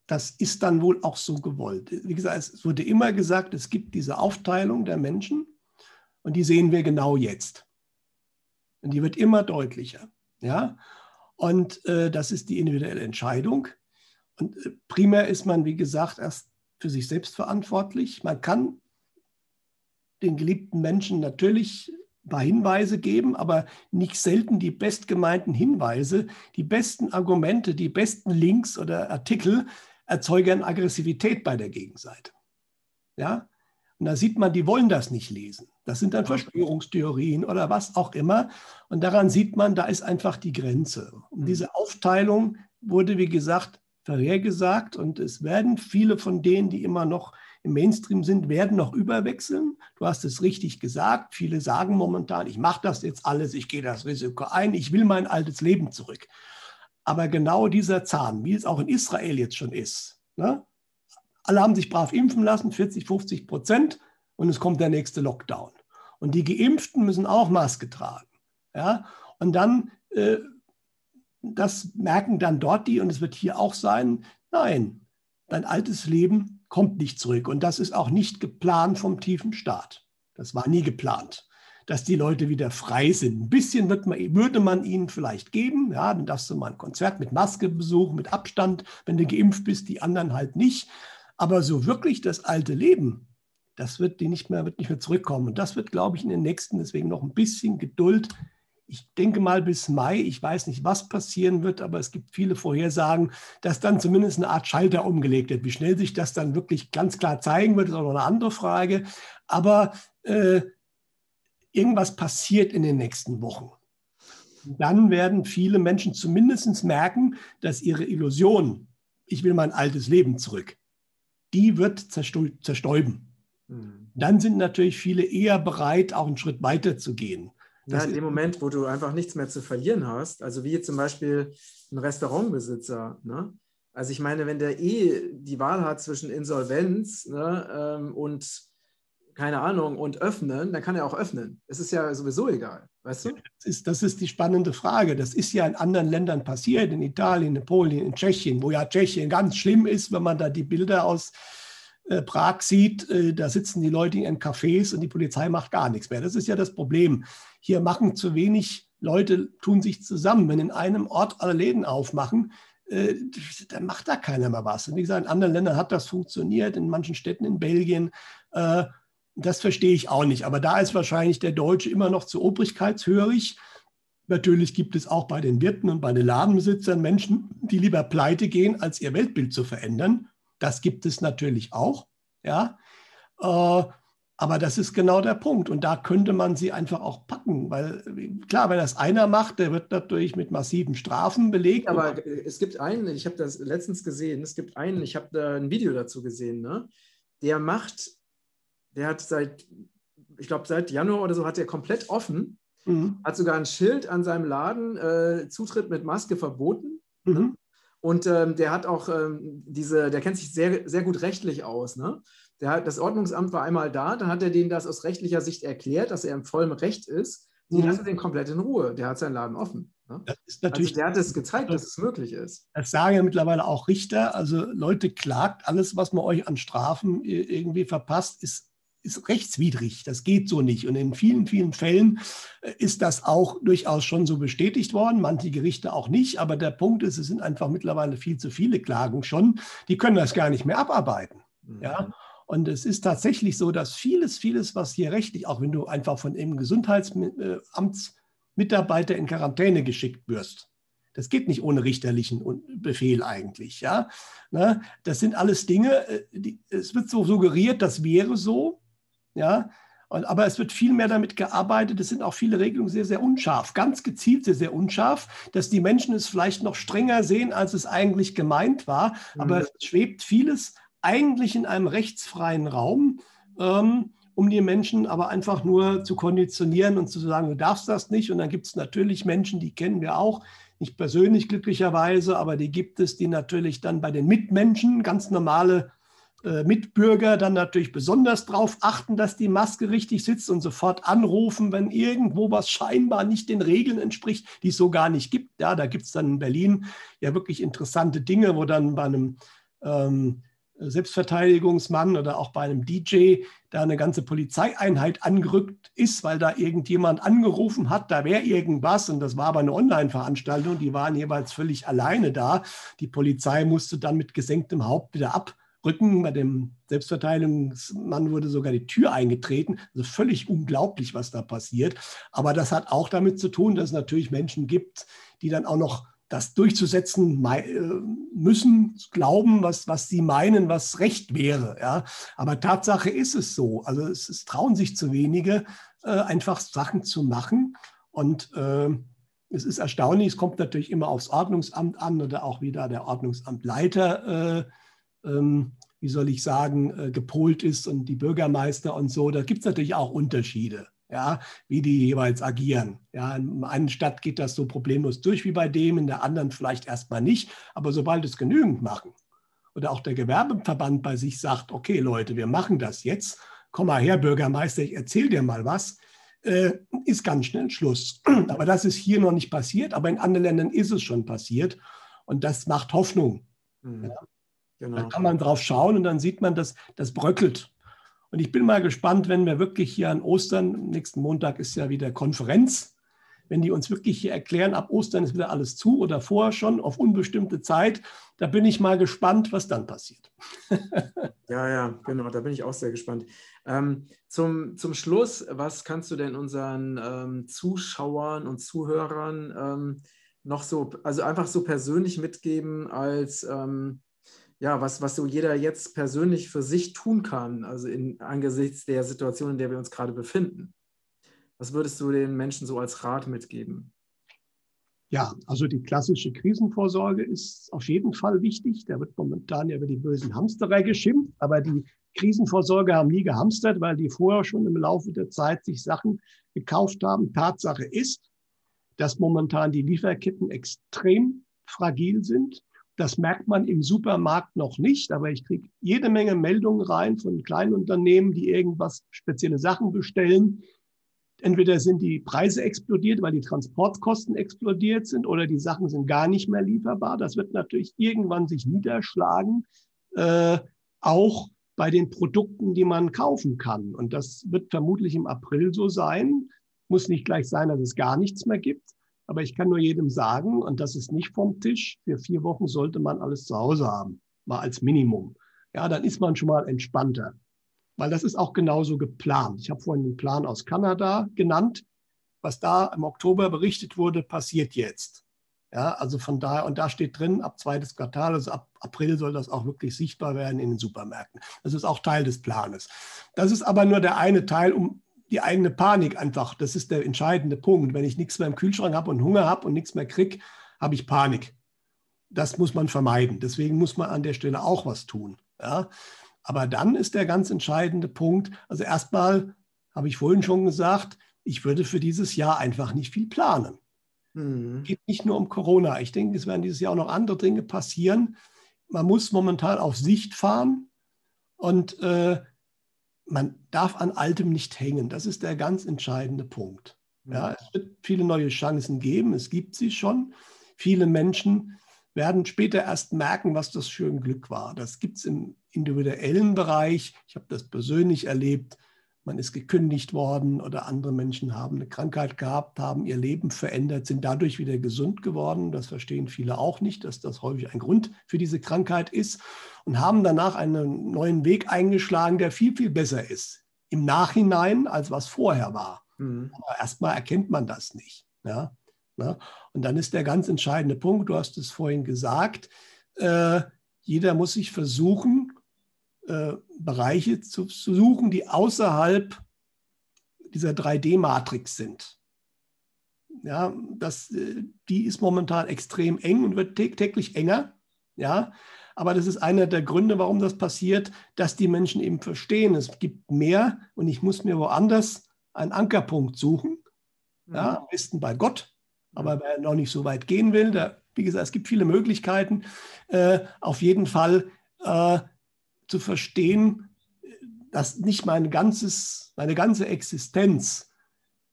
Speaker 2: das ist dann wohl auch so gewollt. Wie gesagt, es wurde immer gesagt, es gibt diese Aufteilung der Menschen und die sehen wir genau jetzt. Und die wird immer deutlicher. Ja? Und äh, das ist die individuelle Entscheidung. Und äh, primär ist man, wie gesagt, erst für sich selbst verantwortlich. Man kann den geliebten Menschen natürlich paar Hinweise geben, aber nicht selten die bestgemeinten Hinweise, die besten Argumente, die besten Links oder Artikel erzeugen Aggressivität bei der Gegenseite. Ja? Und da sieht man, die wollen das nicht lesen. Das sind dann Verschwörungstheorien oder was auch immer. Und daran sieht man, da ist einfach die Grenze. Und diese Aufteilung wurde, wie gesagt, vorhergesagt. Und es werden viele von denen, die immer noch im Mainstream sind, werden noch überwechseln. Du hast es richtig gesagt. Viele sagen momentan, ich mache das jetzt alles, ich gehe das Risiko ein, ich will mein altes Leben zurück. Aber genau dieser Zahn, wie es auch in Israel jetzt schon ist, ne? Alle haben sich brav impfen lassen, 40, 50 Prozent, und es kommt der nächste Lockdown. Und die Geimpften müssen auch Maske tragen. Ja? Und dann, äh, das merken dann dort die, und es wird hier auch sein, nein, dein altes Leben kommt nicht zurück. Und das ist auch nicht geplant vom tiefen Staat. Das war nie geplant, dass die Leute wieder frei sind. Ein bisschen man, würde man ihnen vielleicht geben. Ja, dann darfst du mal ein Konzert mit Maske besuchen, mit Abstand, wenn du geimpft bist, die anderen halt nicht. Aber so wirklich das alte Leben, das wird die nicht mehr, wird nicht mehr zurückkommen. Und das wird, glaube ich, in den nächsten, deswegen noch ein bisschen Geduld ich denke mal bis Mai, ich weiß nicht, was passieren wird, aber es gibt viele Vorhersagen, dass dann zumindest eine Art Schalter umgelegt wird. Wie schnell sich das dann wirklich ganz klar zeigen wird, ist auch noch eine andere Frage. Aber äh, irgendwas passiert in den nächsten Wochen. Dann werden viele Menschen zumindest merken, dass ihre Illusion, ich will mein altes Leben zurück, die wird zerstäuben. Mhm. Dann sind natürlich viele eher bereit, auch einen Schritt weiter zu gehen.
Speaker 1: Ja, in dem Moment, wo du einfach nichts mehr zu verlieren hast, also wie zum Beispiel ein Restaurantbesitzer, ne? Also ich meine, wenn der eh die Wahl hat zwischen Insolvenz ne, ähm, und keine Ahnung und öffnen, dann kann er auch öffnen. Es ist ja sowieso egal, weißt du?
Speaker 2: Das ist, das ist die spannende Frage. Das ist ja in anderen Ländern passiert, in Italien, in Polen, in Tschechien, wo ja Tschechien ganz schlimm ist, wenn man da die Bilder aus äh, Prag sieht, äh, da sitzen die Leute in Cafés und die Polizei macht gar nichts mehr. Das ist ja das Problem. Hier machen zu wenig Leute, tun sich zusammen. Wenn in einem Ort alle Läden aufmachen, äh, dann macht da keiner mehr was. Und wie gesagt, in anderen Ländern hat das funktioniert, in manchen Städten in Belgien. Das verstehe ich auch nicht. Aber da ist wahrscheinlich der Deutsche immer noch zu obrigkeitshörig. Natürlich gibt es auch bei den Wirten und bei den Ladenbesitzern Menschen, die lieber pleite gehen, als ihr Weltbild zu verändern. Das gibt es natürlich auch. Ja. Äh, aber das ist genau der Punkt. Und da könnte man sie einfach auch packen. Weil klar, wenn das einer macht, der wird natürlich mit massiven Strafen belegt.
Speaker 1: Aber es gibt einen, ich habe das letztens gesehen, es gibt einen, ich habe da ein Video dazu gesehen, ne? der macht, der hat seit, ich glaube, seit Januar oder so hat er komplett offen, mhm. hat sogar ein Schild an seinem Laden, äh, Zutritt mit Maske verboten. Mhm. Ne? Und ähm, der hat auch ähm, diese, der kennt sich sehr, sehr gut rechtlich aus. Ne? Der hat, das Ordnungsamt war einmal da, dann hat er denen das aus rechtlicher Sicht erklärt, dass er im vollen Recht ist. Die mhm. lassen den komplett in Ruhe. Der hat seinen Laden offen. Ne? Das ist natürlich, also der hat es gezeigt, dass es möglich ist.
Speaker 2: Das sagen ja mittlerweile auch Richter. Also Leute klagt, alles, was man euch an Strafen irgendwie verpasst, ist ist rechtswidrig. Das geht so nicht. Und in vielen, vielen Fällen äh, ist das auch durchaus schon so bestätigt worden, manche Gerichte auch nicht. Aber der Punkt ist, es sind einfach mittlerweile viel zu viele Klagen schon. Die können das gar nicht mehr abarbeiten. Mhm. Ja? Und es ist tatsächlich so, dass vieles, vieles, was hier rechtlich, auch wenn du einfach von einem Gesundheitsamtsmitarbeiter in Quarantäne geschickt wirst, das geht nicht ohne richterlichen Befehl eigentlich. Ja? Ne? Das sind alles Dinge, äh, die, es wird so suggeriert, das wäre so. Ja? Aber es wird viel mehr damit gearbeitet. Es sind auch viele Regelungen sehr, sehr unscharf, ganz gezielt sehr, sehr unscharf, dass die Menschen es vielleicht noch strenger sehen, als es eigentlich gemeint war. Mhm. Aber es schwebt vieles eigentlich in einem rechtsfreien Raum, ähm, um die Menschen aber einfach nur zu konditionieren und zu sagen, du darfst das nicht. Und dann gibt es natürlich Menschen, die kennen wir auch, nicht persönlich glücklicherweise, aber die gibt es, die natürlich dann bei den Mitmenschen ganz normale Mitbürger dann natürlich besonders darauf achten, dass die Maske richtig sitzt und sofort anrufen, wenn irgendwo was scheinbar nicht den Regeln entspricht, die es so gar nicht gibt. Ja, da gibt es dann in Berlin ja wirklich interessante Dinge, wo dann bei einem ähm, Selbstverteidigungsmann oder auch bei einem DJ da eine ganze Polizeieinheit angerückt ist, weil da irgendjemand angerufen hat, da wäre irgendwas und das war aber eine Online-Veranstaltung, die waren jeweils völlig alleine da. Die Polizei musste dann mit gesenktem Haupt wieder abrücken. Bei dem Selbstverteidigungsmann wurde sogar die Tür eingetreten. Also völlig unglaublich, was da passiert. Aber das hat auch damit zu tun, dass es natürlich Menschen gibt, die dann auch noch das durchzusetzen äh, müssen, glauben, was, was sie meinen, was Recht wäre. Ja. Aber Tatsache ist es so. Also es, es trauen sich zu wenige, äh, einfach Sachen zu machen. Und äh, es ist erstaunlich, es kommt natürlich immer aufs Ordnungsamt an oder auch wieder der Ordnungsamtleiter, äh, ähm, wie soll ich sagen, äh, gepolt ist und die Bürgermeister und so. Da gibt es natürlich auch Unterschiede ja, wie die jeweils agieren. Ja, in einer Stadt geht das so problemlos durch wie bei dem, in der anderen vielleicht erstmal nicht. Aber sobald es genügend machen oder auch der Gewerbeverband bei sich sagt, okay Leute, wir machen das jetzt, komm mal her, Bürgermeister, ich erzähle dir mal was, äh, ist ganz schnell Schluss. (clears throat) Aber das ist hier noch nicht passiert, aber in anderen Ländern ist es schon passiert. Und das macht Hoffnung. Mhm. Ja. Genau. Da kann man drauf schauen und dann sieht man, dass das bröckelt. Und ich bin mal gespannt, wenn wir wirklich hier an Ostern, nächsten Montag ist ja wieder Konferenz, wenn die uns wirklich hier erklären, ab Ostern ist wieder alles zu oder vorher schon auf unbestimmte Zeit, da bin ich mal gespannt, was dann passiert. (laughs)
Speaker 1: ja, ja, genau, da bin ich auch sehr gespannt. Ähm, zum, zum Schluss, was kannst du denn unseren ähm, Zuschauern und Zuhörern ähm, noch so, also einfach so persönlich mitgeben als ähm, ja, was, was so jeder jetzt persönlich für sich tun kann, also in, angesichts der Situation, in der wir uns gerade befinden. Was würdest du den Menschen so als Rat mitgeben?
Speaker 2: Ja, also die klassische Krisenvorsorge ist auf jeden Fall wichtig. Da wird momentan ja über die bösen Hamsterer geschimpft, aber die Krisenvorsorge haben nie gehamstert, weil die vorher schon im Laufe der Zeit sich Sachen gekauft haben. Tatsache ist, dass momentan die Lieferketten extrem fragil sind. Das merkt man im Supermarkt noch nicht, aber ich kriege jede Menge Meldungen rein von kleinen Unternehmen, die irgendwas spezielle Sachen bestellen. Entweder sind die Preise explodiert, weil die Transportkosten explodiert sind, oder die Sachen sind gar nicht mehr lieferbar. Das wird natürlich irgendwann sich niederschlagen, äh, auch bei den Produkten, die man kaufen kann. Und das wird vermutlich im April so sein. Muss nicht gleich sein, dass es gar nichts mehr gibt. Aber ich kann nur jedem sagen, und das ist nicht vom Tisch, für vier Wochen sollte man alles zu Hause haben, mal als Minimum. Ja, dann ist man schon mal entspannter. Weil das ist auch genauso geplant. Ich habe vorhin den Plan aus Kanada genannt. Was da im Oktober berichtet wurde, passiert jetzt. Ja, also von daher, und da steht drin, ab zweites Quartal, also ab April soll das auch wirklich sichtbar werden in den Supermärkten. Das ist auch Teil des Planes. Das ist aber nur der eine Teil, um die eigene Panik einfach. Das ist der entscheidende Punkt. Wenn ich nichts mehr im Kühlschrank habe und Hunger habe und nichts mehr kriege, habe ich Panik. Das muss man vermeiden. Deswegen muss man an der Stelle auch was tun. Ja? Aber dann ist der ganz entscheidende Punkt, also erstmal habe ich vorhin schon gesagt, ich würde für dieses Jahr einfach nicht viel planen. Mhm. Geht nicht nur um Corona. Ich denke, es werden dieses Jahr auch noch andere Dinge passieren. Man muss momentan auf Sicht fahren und äh, man darf an Altem nicht hängen. Das ist der ganz entscheidende Punkt. Ja, es wird viele neue Chancen geben, es gibt sie schon. Viele Menschen werden später erst merken, was das für ein Glück war. Das gibt es im individuellen Bereich. Ich habe das persönlich erlebt. Man ist gekündigt worden oder andere Menschen haben eine Krankheit gehabt, haben ihr Leben verändert, sind dadurch wieder gesund geworden. Das verstehen viele auch nicht, dass das häufig ein Grund für diese Krankheit ist und haben danach einen neuen Weg eingeschlagen, der viel, viel besser ist im Nachhinein, als was vorher war. Mhm. Aber erstmal erkennt man das nicht. Ja? ja? Und dann ist der ganz entscheidende Punkt, du hast es vorhin gesagt, äh, jeder muss sich versuchen, äh, Bereiche zu, zu suchen, die außerhalb dieser 3D-Matrix sind. Ja, das, äh, die ist momentan extrem eng und wird täglich enger. Ja, aber das ist einer der Gründe, warum das passiert, dass die Menschen eben verstehen, es gibt mehr und ich muss mir woanders einen Ankerpunkt suchen. Ja, mhm. am besten bei Gott. Aber wer noch nicht so weit gehen will, da, wie gesagt, es gibt viele Möglichkeiten. Äh, auf jeden Fall äh, zu verstehen, dass nicht mein ganzes, meine ganze Existenz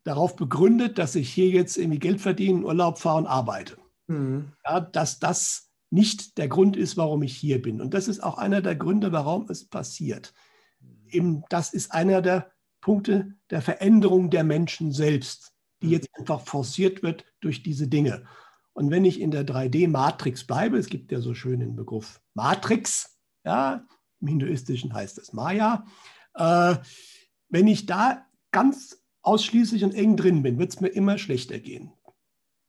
Speaker 2: darauf begründet, dass ich hier jetzt irgendwie Geld verdiene, Urlaub fahre und arbeite. Mhm. Ja, dass das nicht der Grund ist, warum ich hier bin. Und das ist auch einer der Gründe, warum es passiert. Eben, das ist einer der Punkte der Veränderung der Menschen selbst, die jetzt einfach forciert wird durch diese Dinge. Und wenn ich in der 3D-Matrix bleibe, es gibt ja so schön den Begriff Matrix, ja, im Hinduistischen heißt es Maya. Äh, wenn ich da ganz ausschließlich und eng drin bin, wird es mir immer schlechter gehen.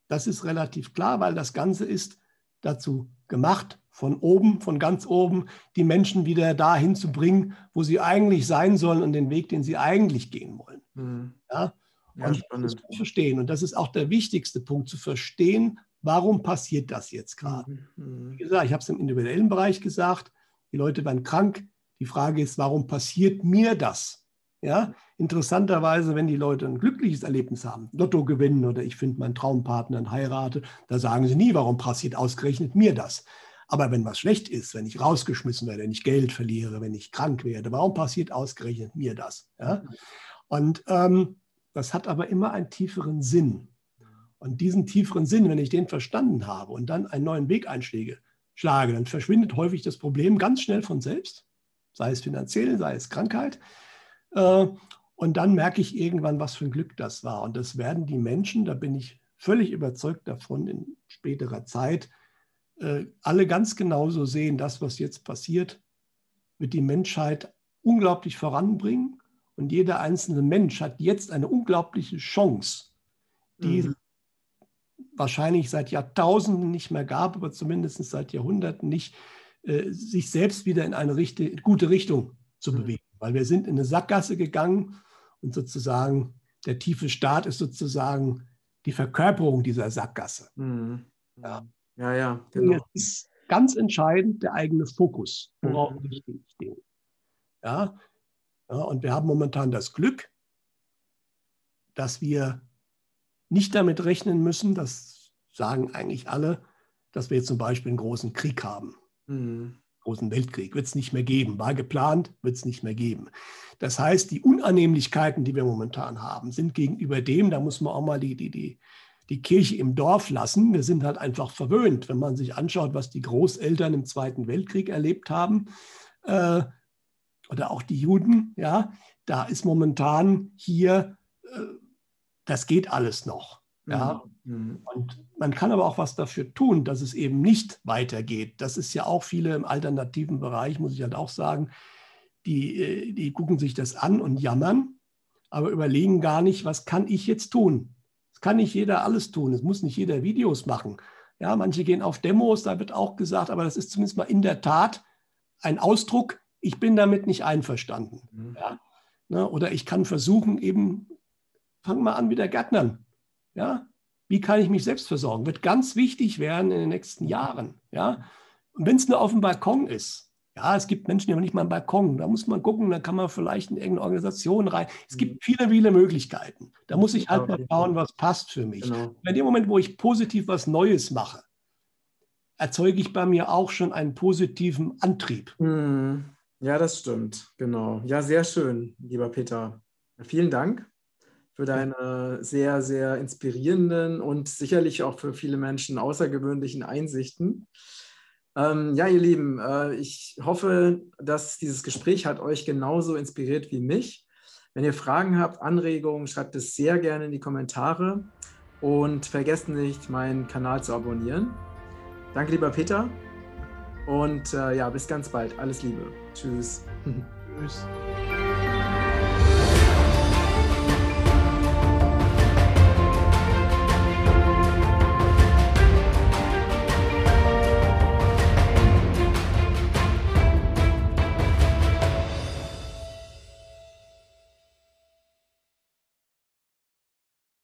Speaker 2: Das ist relativ klar, weil das Ganze ist dazu gemacht, von oben, von ganz oben, die Menschen wieder dahin zu bringen, wo sie eigentlich sein sollen und den Weg, den sie eigentlich gehen wollen. Mhm. Ja? Ja, und das zu verstehen. Und das ist auch der wichtigste Punkt, zu verstehen, warum passiert das jetzt gerade. Mhm. Wie gesagt, ich habe es im individuellen Bereich gesagt, die Leute werden krank. Die Frage ist, warum passiert mir das? Ja, interessanterweise, wenn die Leute ein glückliches Erlebnis haben, Lotto gewinnen oder ich finde meinen Traumpartner und heirate, da sagen sie nie, warum passiert ausgerechnet mir das. Aber wenn was schlecht ist, wenn ich rausgeschmissen werde, wenn ich Geld verliere, wenn ich krank werde, warum passiert ausgerechnet mir das? Ja? Und ähm, das hat aber immer einen tieferen Sinn. Und diesen tieferen Sinn, wenn ich den verstanden habe und dann einen neuen Weg einschläge, schlage, dann verschwindet häufig das Problem ganz schnell von selbst, sei es finanziell, sei es Krankheit. Äh, und dann merke ich irgendwann, was für ein Glück das war. Und das werden die Menschen, da bin ich völlig überzeugt davon, in späterer Zeit äh, alle ganz genauso sehen, das, was jetzt passiert, wird die Menschheit unglaublich voranbringen. Und jeder einzelne Mensch hat jetzt eine unglaubliche Chance, die mhm wahrscheinlich seit Jahrtausenden nicht mehr gab, aber zumindest seit Jahrhunderten nicht, äh, sich selbst wieder in eine richte, gute Richtung zu mhm. bewegen. Weil wir sind in eine Sackgasse gegangen und sozusagen der tiefe Staat ist sozusagen die Verkörperung dieser Sackgasse. Mhm.
Speaker 1: Ja, ja, ja genau.
Speaker 2: Jetzt ist ganz entscheidend der eigene Fokus, worauf mhm. ich den. Ja? ja, und wir haben momentan das Glück, dass wir nicht damit rechnen müssen, das sagen eigentlich alle, dass wir jetzt zum Beispiel einen großen Krieg haben. Mhm. Großen Weltkrieg wird es nicht mehr geben. War geplant, wird es nicht mehr geben. Das heißt, die Unannehmlichkeiten, die wir momentan haben, sind gegenüber dem, da muss man auch mal die, die, die, die Kirche im Dorf lassen. Wir sind halt einfach verwöhnt, wenn man sich anschaut, was die Großeltern im Zweiten Weltkrieg erlebt haben äh, oder auch die Juden. Ja, da ist momentan hier äh, das geht alles noch. Ja? Mhm. Und man kann aber auch was dafür tun, dass es eben nicht weitergeht. Das ist ja auch viele im alternativen Bereich, muss ich halt auch sagen, die, äh, die gucken sich das an und jammern, aber überlegen gar nicht, was kann ich jetzt tun? Es kann nicht jeder alles tun. Es muss nicht jeder Videos machen. Ja, manche gehen auf Demos, da wird auch gesagt, aber das ist zumindest mal in der Tat ein Ausdruck, ich bin damit nicht einverstanden. Mhm. Ja? Ne, oder ich kann versuchen, eben fang mal an mit der Gärtnern. Ja? Wie kann ich mich selbst versorgen? Wird ganz wichtig werden in den nächsten Jahren. Ja? Und wenn es nur auf dem Balkon ist, ja, es gibt Menschen, die haben nicht mal einen Balkon. Da muss man gucken, da kann man vielleicht in irgendeine Organisation rein. Es gibt mhm. viele, viele Möglichkeiten. Da muss ich halt mal schauen, was passt für mich. Genau. In dem Moment, wo ich positiv was Neues mache, erzeuge ich bei mir auch schon einen positiven Antrieb.
Speaker 1: Mhm. Ja, das stimmt. Genau. Ja, sehr schön, lieber Peter. Vielen Dank für deine sehr, sehr inspirierenden und sicherlich auch für viele Menschen außergewöhnlichen Einsichten. Ähm, ja, ihr Lieben, äh, ich hoffe, dass dieses Gespräch hat euch genauso inspiriert wie mich. Wenn ihr Fragen habt, Anregungen, schreibt es sehr gerne in die Kommentare und vergesst nicht, meinen Kanal zu abonnieren. Danke, lieber Peter. Und äh, ja, bis ganz bald. Alles Liebe. Tschüss. (laughs) Tschüss.